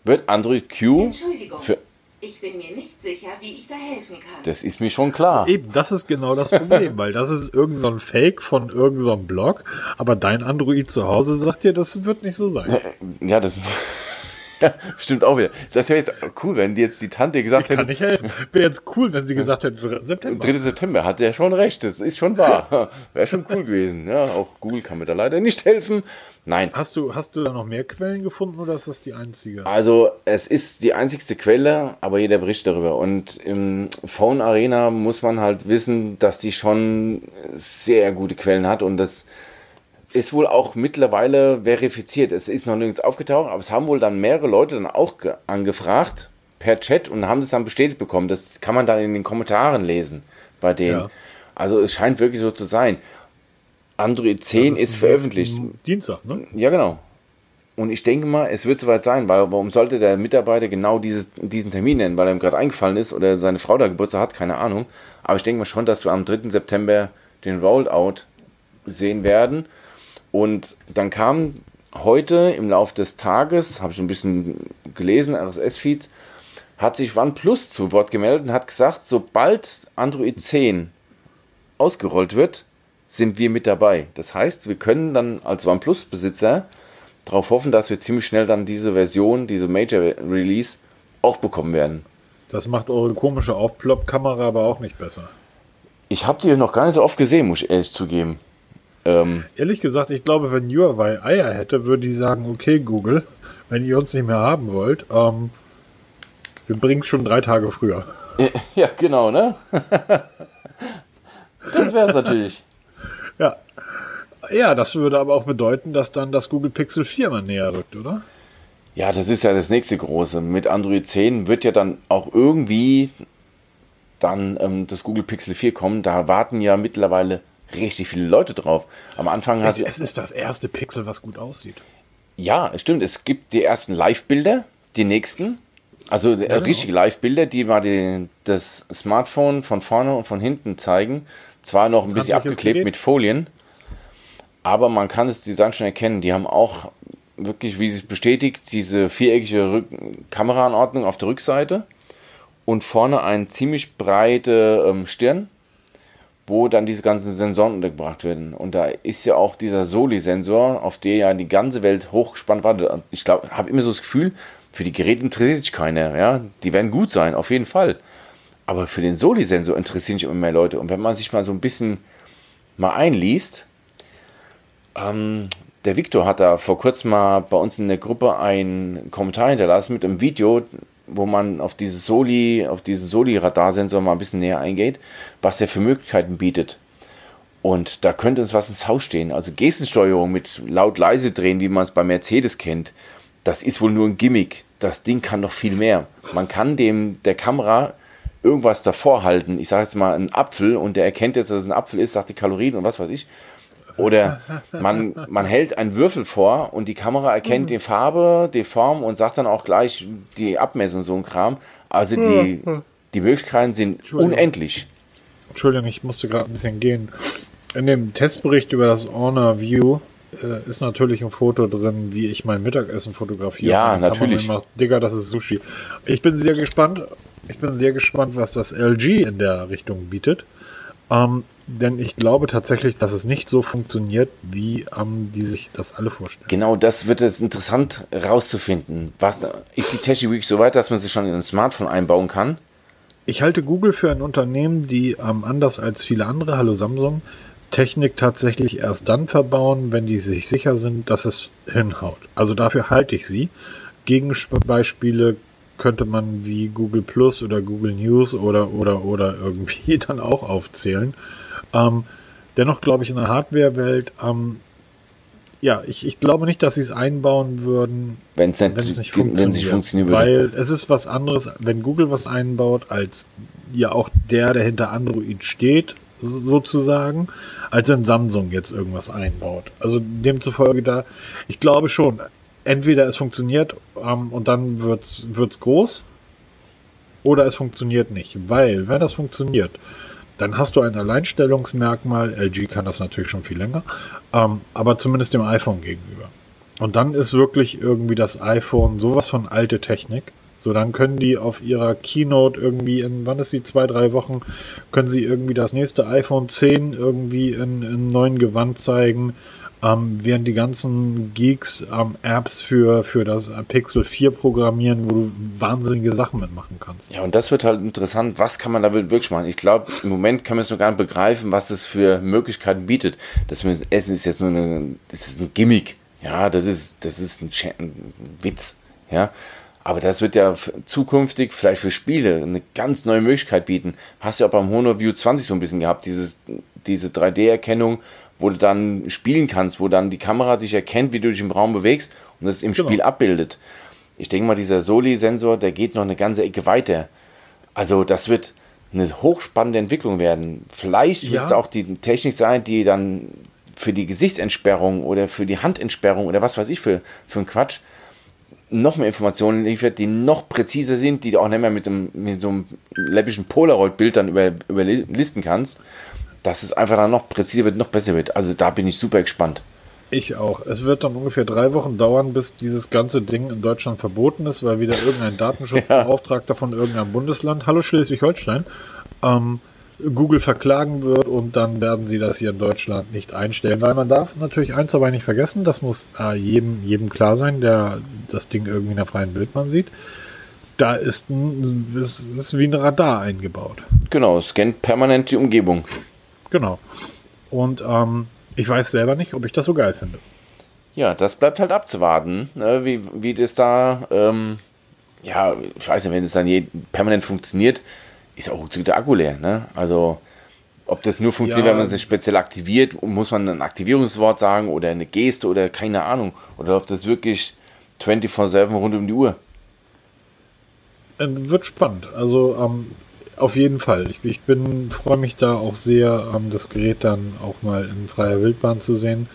wird Android Q für. Ich bin mir nicht sicher, wie ich da helfen kann. Das ist mir schon klar. Eben, das ist genau das Problem, weil das ist irgendein so Fake von irgendeinem so Blog, aber dein Android zu Hause sagt dir, das wird nicht so sein. Ja, das ja, stimmt auch wieder. Das wäre jetzt cool, wenn die jetzt die Tante gesagt Kann hätte, nicht helfen. Wäre jetzt cool, wenn sie gesagt hätte, 3. September. 3. September, hat er schon recht, das ist schon wahr. Wäre schon cool gewesen. Ja, auch Google kann mir da leider nicht helfen. Nein, Hast du, hast du da noch mehr Quellen gefunden oder ist das die einzige? Also es ist die einzigste Quelle, aber jeder berichtet darüber. Und im Phone Arena muss man halt wissen, dass die schon sehr gute Quellen hat und das ist wohl auch mittlerweile verifiziert. Es ist noch nirgends aufgetaucht, aber es haben wohl dann mehrere Leute dann auch ge- angefragt per Chat und haben das dann bestätigt bekommen. Das kann man dann in den Kommentaren lesen bei denen. Ja. Also es scheint wirklich so zu sein. Android 10 Das ist, veröffentlicht. Dienstag, ne? Ja, genau. Und ich denke mal, es wird soweit sein, weil warum sollte der Mitarbeiter genau dieses, diesen Termin nennen, weil er ihm gerade eingefallen ist oder seine Frau da Geburtstag hat, keine Ahnung. Aber ich denke mal schon, dass wir am 3. September den Rollout sehen werden. Und dann kam heute im Laufe des Tages, habe ich ein bisschen gelesen, RSS-Feeds, hat sich OnePlus zu Wort gemeldet und hat gesagt, sobald Android 10 ausgerollt wird, sind wir mit dabei. Das heißt, wir können dann als OnePlus-Besitzer darauf hoffen, dass wir ziemlich schnell dann diese Version, diese Major Release auch bekommen werden. Das macht eure komische Aufplopp-Kamera aber auch nicht besser. Ich habe die noch gar nicht so oft gesehen, muss ich ehrlich zugeben. Ähm, Ehrlich gesagt, ich glaube, wenn Huawei Eier hätte, würde die sagen, okay, Google, wenn ihr uns nicht mehr haben wollt, ähm, wir bringen es schon drei Tage früher. ja, genau, ne? das wäre es natürlich. Ja. Ja, das würde aber auch bedeuten, dass dann das Google Pixel 4 mal näher rückt, oder? Ja, das ist ja das nächste große. Mit Android 10 wird ja dann auch irgendwie dann ähm, das Google Pixel 4 kommen. Da warten ja mittlerweile richtig viele Leute drauf. Am Anfang hat Es, es ist das erste Pixel, was gut aussieht. Ja, es stimmt. Es gibt die ersten Live-Bilder, die nächsten. Also äh, richtige Live-Bilder, die mal die, das Smartphone von vorne und von hinten zeigen. Zwar noch ein bisschen abgeklebt mit Folien, aber man kann das Design schon erkennen. Die haben auch wirklich, wie es bestätigt, diese viereckige Rück Kameraanordnung auf der Rückseite und vorne eine ziemlich breite ähm, Stirn, wo dann diese ganzen Sensoren untergebracht werden. Und da ist ja auch dieser Soli-Sensor, auf der ja die ganze Welt hochgespannt war. Ich glaube, habe immer so das Gefühl, für die Geräte interessiert sich keiner. Ja? Die werden gut sein, auf jeden Fall. Aber für den Soli-Sensor interessieren sich immer mehr Leute. Und wenn man sich mal so ein bisschen mal einliest, ähm, der Victor hat da vor kurzem mal bei uns in der Gruppe einen Kommentar hinterlassen mit einem Video, wo man auf dieses Soli, auf diesen Soli-Radarsensor mal ein bisschen näher eingeht, was er für Möglichkeiten bietet. Und da könnte uns was ins Haus stehen. Also Gestensteuerung mit laut-leise drehen, wie man es bei Mercedes kennt, das ist wohl nur ein Gimmick. Das Ding kann noch viel mehr. Man kann dem der Kamera irgendwas davor halten. Ich sage jetzt mal einen Apfel und der erkennt jetzt, dass es ein Apfel ist, sagt die Kalorien und was weiß ich. Oder man, man hält einen Würfel vor und die Kamera erkennt die Farbe, die Form und sagt dann auch gleich die Abmessung, so ein Kram. Also die, die Möglichkeiten sind Entschuldigung. unendlich. Entschuldigung, ich musste gerade ein bisschen gehen. In dem Testbericht über das Honor View äh, ist natürlich ein Foto drin, wie ich mein Mittagessen fotografiere. Ja, natürlich. Immer, Digga, das ist Sushi. Ich bin sehr gespannt. Ich bin sehr gespannt, was das LG in der Richtung bietet. Ähm, denn ich glaube tatsächlich, dass es nicht so funktioniert, wie ähm, die sich das alle vorstellen. Genau das wird jetzt interessant rauszufinden. Was, ist die Technik wirklich so weit, dass man sie schon in ein Smartphone einbauen kann? Ich halte Google für ein Unternehmen, die ähm, anders als viele andere, hallo Samsung, Technik tatsächlich erst dann verbauen, wenn die sich sicher sind, dass es hinhaut. Also dafür halte ich sie. Gegenbeispiele könnte man wie Google Plus oder Google News oder oder oder irgendwie dann auch aufzählen. Ähm, dennoch glaube ich in der Hardware-Welt, ähm, ja, ich, ich glaube nicht, dass sie es einbauen würden, Wenn es nicht, nicht funktioniert. es nicht funktionieren würde. Weil es ist was anderes, wenn Google was einbaut, als ja auch der, der hinter Android steht, sozusagen, als wenn Samsung jetzt irgendwas einbaut. Also demzufolge da, ich glaube schon, entweder es funktioniert ähm, und dann wird's wird's groß oder es funktioniert nicht. Weil, wenn das funktioniert, dann hast du ein Alleinstellungsmerkmal. LG kann das natürlich schon viel länger, ähm, aber zumindest dem iPhone gegenüber. Und dann ist wirklich irgendwie das iPhone sowas von alte Technik. So, dann können die auf ihrer Keynote irgendwie in, wann ist sie, zwei, drei Wochen, können sie irgendwie das nächste iPhone 10 irgendwie in, in neuen Gewand zeigen, ähm, während die ganzen Geeks ähm, Apps für, für das Pixel 4 programmieren, wo du wahnsinnige Sachen mitmachen kannst. Ja, und das wird halt interessant. Was kann man damit wirklich machen? Ich glaube, im Moment kann man es noch gar nicht begreifen, was es für Möglichkeiten bietet. Das Essen ist jetzt nur eine, das ist ein Gimmick. Ja, das ist, das ist ein, ein Witz. Ja, aber das wird ja zukünftig vielleicht für Spiele eine ganz neue Möglichkeit bieten. Hast du ja auch beim Honor View 20 so ein bisschen gehabt, dieses, diese 3D-Erkennung, wo du dann spielen kannst, wo dann die Kamera dich erkennt, wie du dich im Raum bewegst und das im genau. Spiel abbildet. Ich denke mal, dieser Soli-Sensor, der geht noch eine ganze Ecke weiter. Also das wird eine hochspannende Entwicklung werden. Vielleicht ja. wird es auch die Technik sein, die dann für die Gesichtsentsperrung oder für die Handentsperrung oder was weiß ich für, für ein Quatsch noch mehr Informationen liefert, die noch präziser sind, die du auch nicht mehr mit, dem, mit so einem läppischen Polaroid-Bild dann über, überlisten kannst, dass es einfach dann noch präziser wird, noch besser wird. Also da bin ich super gespannt. Ich auch. Es wird dann ungefähr drei Wochen dauern, bis dieses ganze Ding in Deutschland verboten ist, weil wieder irgendein Datenschutzbeauftragter ja. von irgendeinem Bundesland, hallo Schleswig-Holstein, ähm, Google verklagen wird und dann werden sie das hier in Deutschland nicht einstellen. Weil man darf natürlich eins aber nicht vergessen, das muss äh, jedem, jedem klar sein, der das Ding irgendwie in der freien Wildbahn sieht. Da ist, ein, ist, ist wie ein Radar eingebaut. Genau, scannt permanent die Umgebung. Genau. Und ähm, ich weiß selber nicht, ob ich das so geil finde. Ja, das bleibt halt abzuwarten, ne, wie, wie das da, ähm, ja, ich weiß nicht, wenn es dann je, permanent funktioniert, ist auch der Akku leer. Ne? Also ob das nur funktioniert, ja. wenn man sich speziell aktiviert, muss man ein Aktivierungswort sagen oder eine Geste oder keine Ahnung. Oder läuft das wirklich 24-7 rund um die Uhr? Äh, wird spannend. Also ähm, auf jeden Fall. Ich, ich bin freue mich da auch sehr, ähm, das Gerät dann auch mal in freier Wildbahn zu sehen.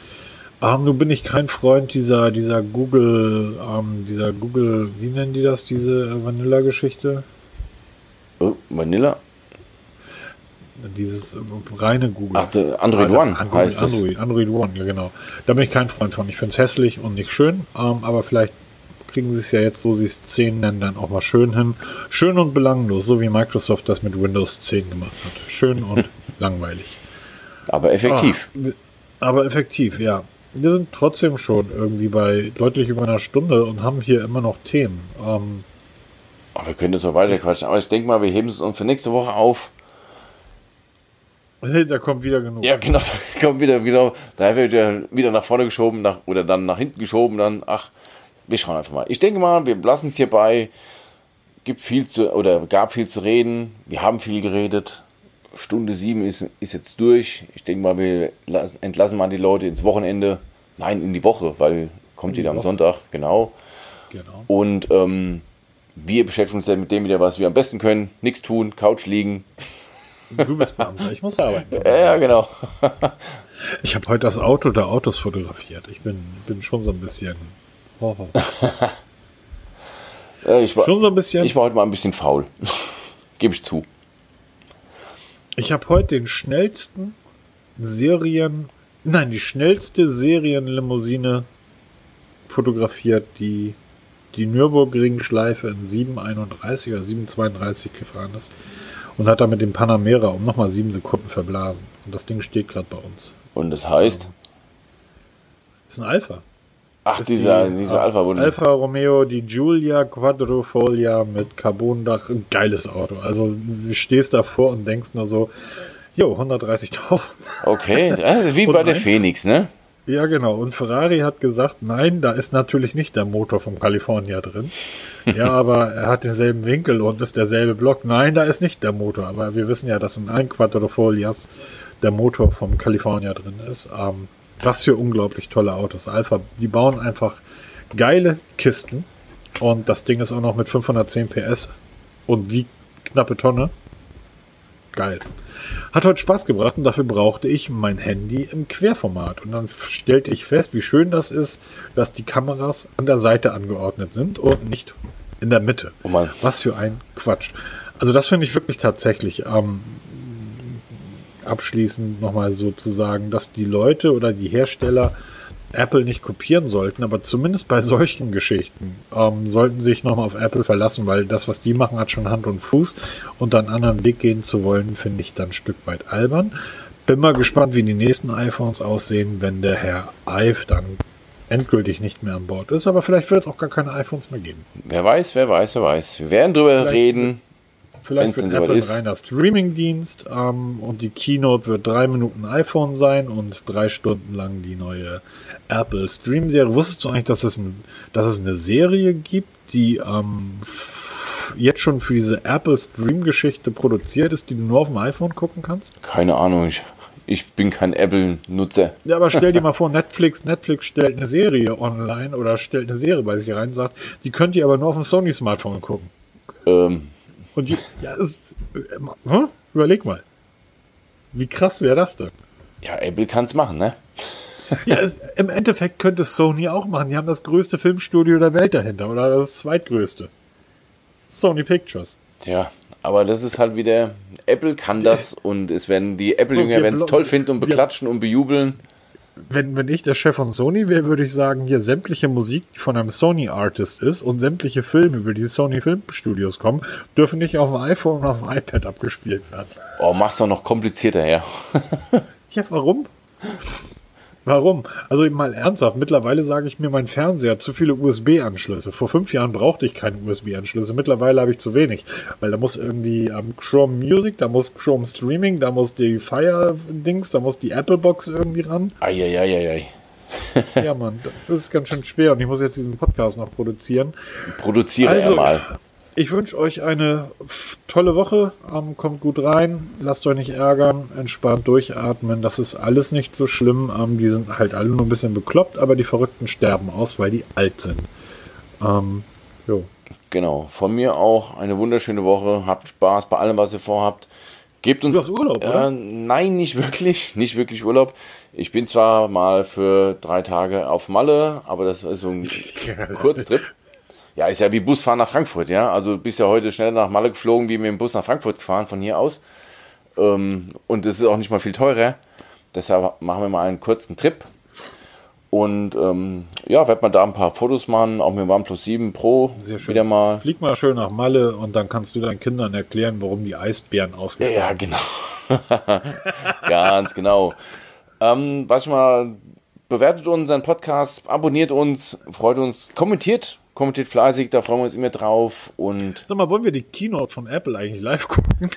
Ähm, nun bin ich kein Freund dieser, dieser Google, ähm, dieser Google, wie nennen die das, diese Vanilla-Geschichte? Oh, Vanilla? Dieses reine Google. Ach, Android ah, One Android, heißt Android, Android One, ja genau. Da bin ich kein Freund von. Ich finde es hässlich und nicht schön, ähm, aber vielleicht kriegen sie es ja jetzt, so sie es 10 nennen, dann auch mal schön hin. Schön und belanglos, so wie Microsoft das mit Windows 10 gemacht hat. Schön und langweilig. Aber effektiv. Ah, aber effektiv, ja. Wir sind trotzdem schon irgendwie bei deutlich über einer Stunde und haben hier immer noch Themen. Ähm, Oh, wir können das so weiter quatschen, aber ich denke mal, wir heben es uns für nächste Woche auf. Da kommt wieder genug. Ja, genau, da kommt wieder, genau, da wird wieder, wieder nach vorne geschoben nach, oder dann nach hinten geschoben, dann, ach, wir schauen einfach mal. Ich denke mal, wir lassen es hierbei. Gibt viel zu, oder gab viel zu reden. Wir haben viel geredet. Stunde sieben ist, ist jetzt durch. Ich denke mal, wir lassen, entlassen mal die Leute ins Wochenende. Nein, in die Woche, weil kommt wieder am Sonntag, genau. Genau. Und ähm, wir beschäftigen uns dann mit dem wieder, was wir am besten können. Nichts tun, Couch liegen. Du bist Beamter, ich muss arbeiten. ja, genau. ich habe heute das Auto der Autos fotografiert. Ich bin, bin schon so ein bisschen. Oh. ich, war, schon so ein bisschen. ich war heute mal ein bisschen faul. Gebe ich zu. Ich habe heute den schnellsten Serien. Nein, die schnellste Serienlimousine fotografiert, die die Nürburgring-Schleife in 7,31 oder 7,32 gefahren ist und hat damit den Panamera um nochmal sieben Sekunden verblasen. Und das Ding steht gerade bei uns. Und das heißt? ist ein Alpha. Ach, dieser, die, dieser Alpha wurde. Alfa Romeo, die Giulia Quadrofolia mit Carbondach. Ein geiles Auto. Also, du stehst davor und denkst nur so, jo, 130.000. Okay, wie bei der Phoenix, ne? Ja, genau. Und Ferrari hat gesagt, nein, da ist natürlich nicht der Motor vom California drin. ja, aber er hat denselben Winkel und ist derselbe Block. Nein, da ist nicht der Motor. Aber wir wissen ja, dass in allen Quadrofolias der Motor vom California drin ist. Ähm, was für unglaublich tolle Autos. Alpha, die bauen einfach geile Kisten. Und das Ding ist auch noch mit 510 PS und wie knappe Tonne. Geil. Hat heute Spaß gebracht und dafür brauchte ich mein Handy im Querformat. Und dann stellte ich fest, wie schön das ist, dass die Kameras an der Seite angeordnet sind und nicht in der Mitte. Oh. Was für ein Quatsch. Also das finde ich wirklich tatsächlich ähm, abschließend nochmal so zu sagen, dass die Leute oder die Hersteller Apple nicht kopieren sollten, aber zumindest bei solchen Geschichten ähm, sollten sich nochmal auf Apple verlassen, weil das, was die machen, hat schon Hand und Fuß und einen anderen Weg gehen zu wollen, finde ich dann ein Stück weit albern. Bin mal gespannt, wie die nächsten iPhones aussehen, wenn der Herr Ive dann endgültig nicht mehr an Bord ist, aber vielleicht wird es auch gar keine iPhones mehr geben. Wer weiß, wer weiß, wer weiß. Wir werden drüber Vielleicht reden. Vielleicht wird Apple ein reiner Streamingdienst ähm, und die Keynote wird drei Minuten iPhone sein und drei Stunden lang die neue Apple Stream-Serie. Wusstest du eigentlich, dass es, ein, dass es eine Serie gibt, die ähm, jetzt schon für diese Apple Stream-Geschichte produziert ist, die du nur auf dem iPhone gucken kannst? Keine Ahnung, ich, ich bin kein Apple-Nutzer. Ja, aber stell dir mal vor, Netflix, Netflix stellt eine Serie online oder stellt eine Serie bei sich rein und sagt, die könnt ihr aber nur auf dem Sony-Smartphone gucken. Ähm, Und die, ja, ist, hä? überleg mal. Wie krass wäre das denn? ja, Apple kann es machen, ne? Ja, es, im Endeffekt könnte es Sony auch machen. Die haben das größte Filmstudio der Welt dahinter oder das zweitgrößte. Sony Pictures. Tja, aber das ist halt wieder, Apple kann das und es werden die Apple-Jünger werden es toll finden und beklatschen und bejubeln. Wenn, wenn ich der Chef von Sony wäre, würde ich sagen, hier sämtliche Musik, die von einem Sony-Artist ist und sämtliche Filme, über die Sony Filmstudios kommen, dürfen nicht auf dem iPhone und auf dem iPad abgespielt werden. Oh, mach's doch noch komplizierter, ja. Ja, warum? Warum? Also mal ernsthaft, mittlerweile sage ich mir, mein Fernseher hat zu viele USB-Anschlüsse. Vor fünf Jahren brauchte ich keine USB-Anschlüsse. Mittlerweile habe ich zu wenig. Weil da muss irgendwie ähm, Chrome Music, da muss Chrome Streaming, da muss die Fire-Dings, da muss die Apple-Box irgendwie ran. Eieieiei. Ja, Mann, das ist ganz schön schwer und ich muss jetzt diesen Podcast noch produzieren. Produziere Also, er mal. Ich wünsche euch eine tolle Woche. Ähm, kommt gut rein. Lasst euch nicht ärgern. Entspannt durchatmen. Das ist alles nicht so schlimm. Ähm, die sind halt alle nur ein bisschen bekloppt, aber die Verrückten sterben aus, weil die alt sind. Ähm, jo. Genau. Von mir auch eine wunderschöne Woche. Habt Spaß bei allem, was ihr vorhabt. Gebt uns. Du hast Urlaub, oder? Äh, nein, nicht wirklich. Nicht wirklich Urlaub. Ich bin zwar mal für drei Tage auf Malle, aber das ist so ein Kurztrip. Ja, ist ja wie Busfahren nach Frankfurt, ja. Also du bist ja heute schneller nach Malle geflogen, wie mit dem Bus nach Frankfurt gefahren von hier aus. Ähm, und es ist auch nicht mal viel teurer. Deshalb machen wir mal einen kurzen Trip. Und ähm, ja, wird man da ein paar Fotos machen, auch mit dem OnePlus 7 Pro Sehr schön. wieder mal. Flieg mal schön nach Malle und dann kannst du deinen Kindern erklären, warum die Eisbären ausgestorben Ja, genau. Ganz genau. Ähm, was ich mal, bewertet unseren Podcast, abonniert uns, freut uns, kommentiert, kommentiert fleißig, da freuen wir uns immer drauf. Und Sag mal, wollen wir die Keynote von Apple eigentlich live gucken?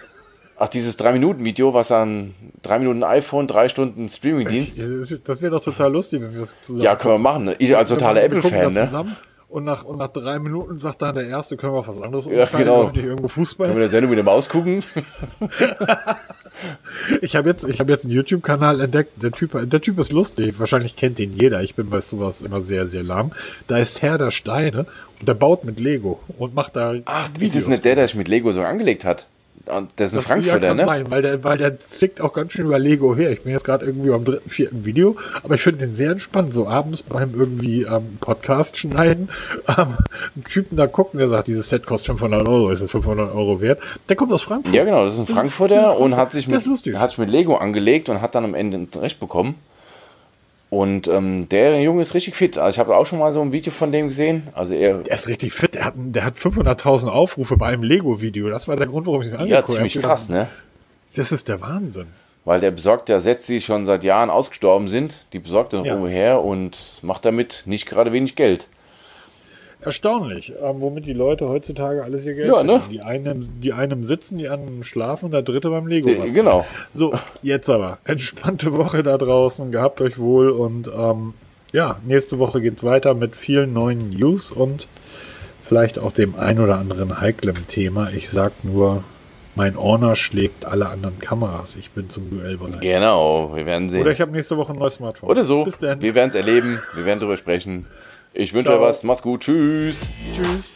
ach, dieses 3-Minuten-Video, was dann 3 Minuten iPhone, 3 Stunden Streamingdienst. Das wäre doch total lustig, wenn wir das zusammen Ja, können wir machen. Ne? Ich als totaler Apple-Fan, ne? zusammen Und nach, und nach drei Minuten sagt dann der Erste, können wir was anderes Ja, genau. Können wir der Sendung mit der Maus gucken? Ich habe jetzt, ich habe jetzt einen YouTube-Kanal entdeckt. Der Typ, der Typ ist lustig. Wahrscheinlich kennt ihn jeder. Ich bin bei sowas immer sehr, sehr lahm. Da ist Herr der Steine und der baut mit Lego und macht da. Ach, ist es nicht der, der sich mit Lego so angelegt hat? Und Der ist ein Das Frankfurter, ja, kann ne? sein, weil der, weil der zickt auch ganz schön über Lego her. Ich bin jetzt gerade irgendwie beim dritten, vierten Video, aber ich finde den sehr entspannt. So abends beim irgendwie ähm, Podcast schneiden, ähm, einen Typen da gucken, der sagt, dieses Set kostet 500 Euro, ist es 500 Euro wert? Der kommt aus Frankfurt. Ja, genau, das ist ein Das ist- Frankfurter das ist- und hat sich, das mit, ist hat sich mit Lego angelegt und hat dann am Ende ein Recht bekommen. Und ähm, der Junge ist richtig fit. Also ich habe auch schon mal so ein Video von dem gesehen. Also er, Der ist richtig fit. Der hat, der hat 500.000 Aufrufe bei einem Lego-Video. Das war der Grund, warum ich ihn ja, angeguckt ziemlich habe. krass, ne? Das ist der Wahnsinn. Weil der besorgt ja Sätze, die schon seit Jahren ausgestorben sind, die besorgt er Ja. her und macht damit nicht gerade wenig Geld. Erstaunlich, ähm, womit die Leute heutzutage alles ihr Geld Ja, ne? Die einen, die einen sitzen, die anderen schlafen und der dritte beim Lego. Äh, genau. So, jetzt aber. Entspannte Woche da draußen. Gehabt euch wohl und ähm, ja, nächste Woche geht's weiter mit vielen neuen News und vielleicht auch dem ein oder anderen heiklen Thema. Ich sag nur, mein Honor schlägt alle anderen Kameras. Ich bin zum Duell bereit. Genau, wir werden sehen. Oder Oder, ich habe nächste Woche ein neues Smartphone. so. Bis dann. Wir werden es erleben, wir werden darüber sprechen. Ich wünsche euch was. Mach's gut. Tschüss. Tschüss.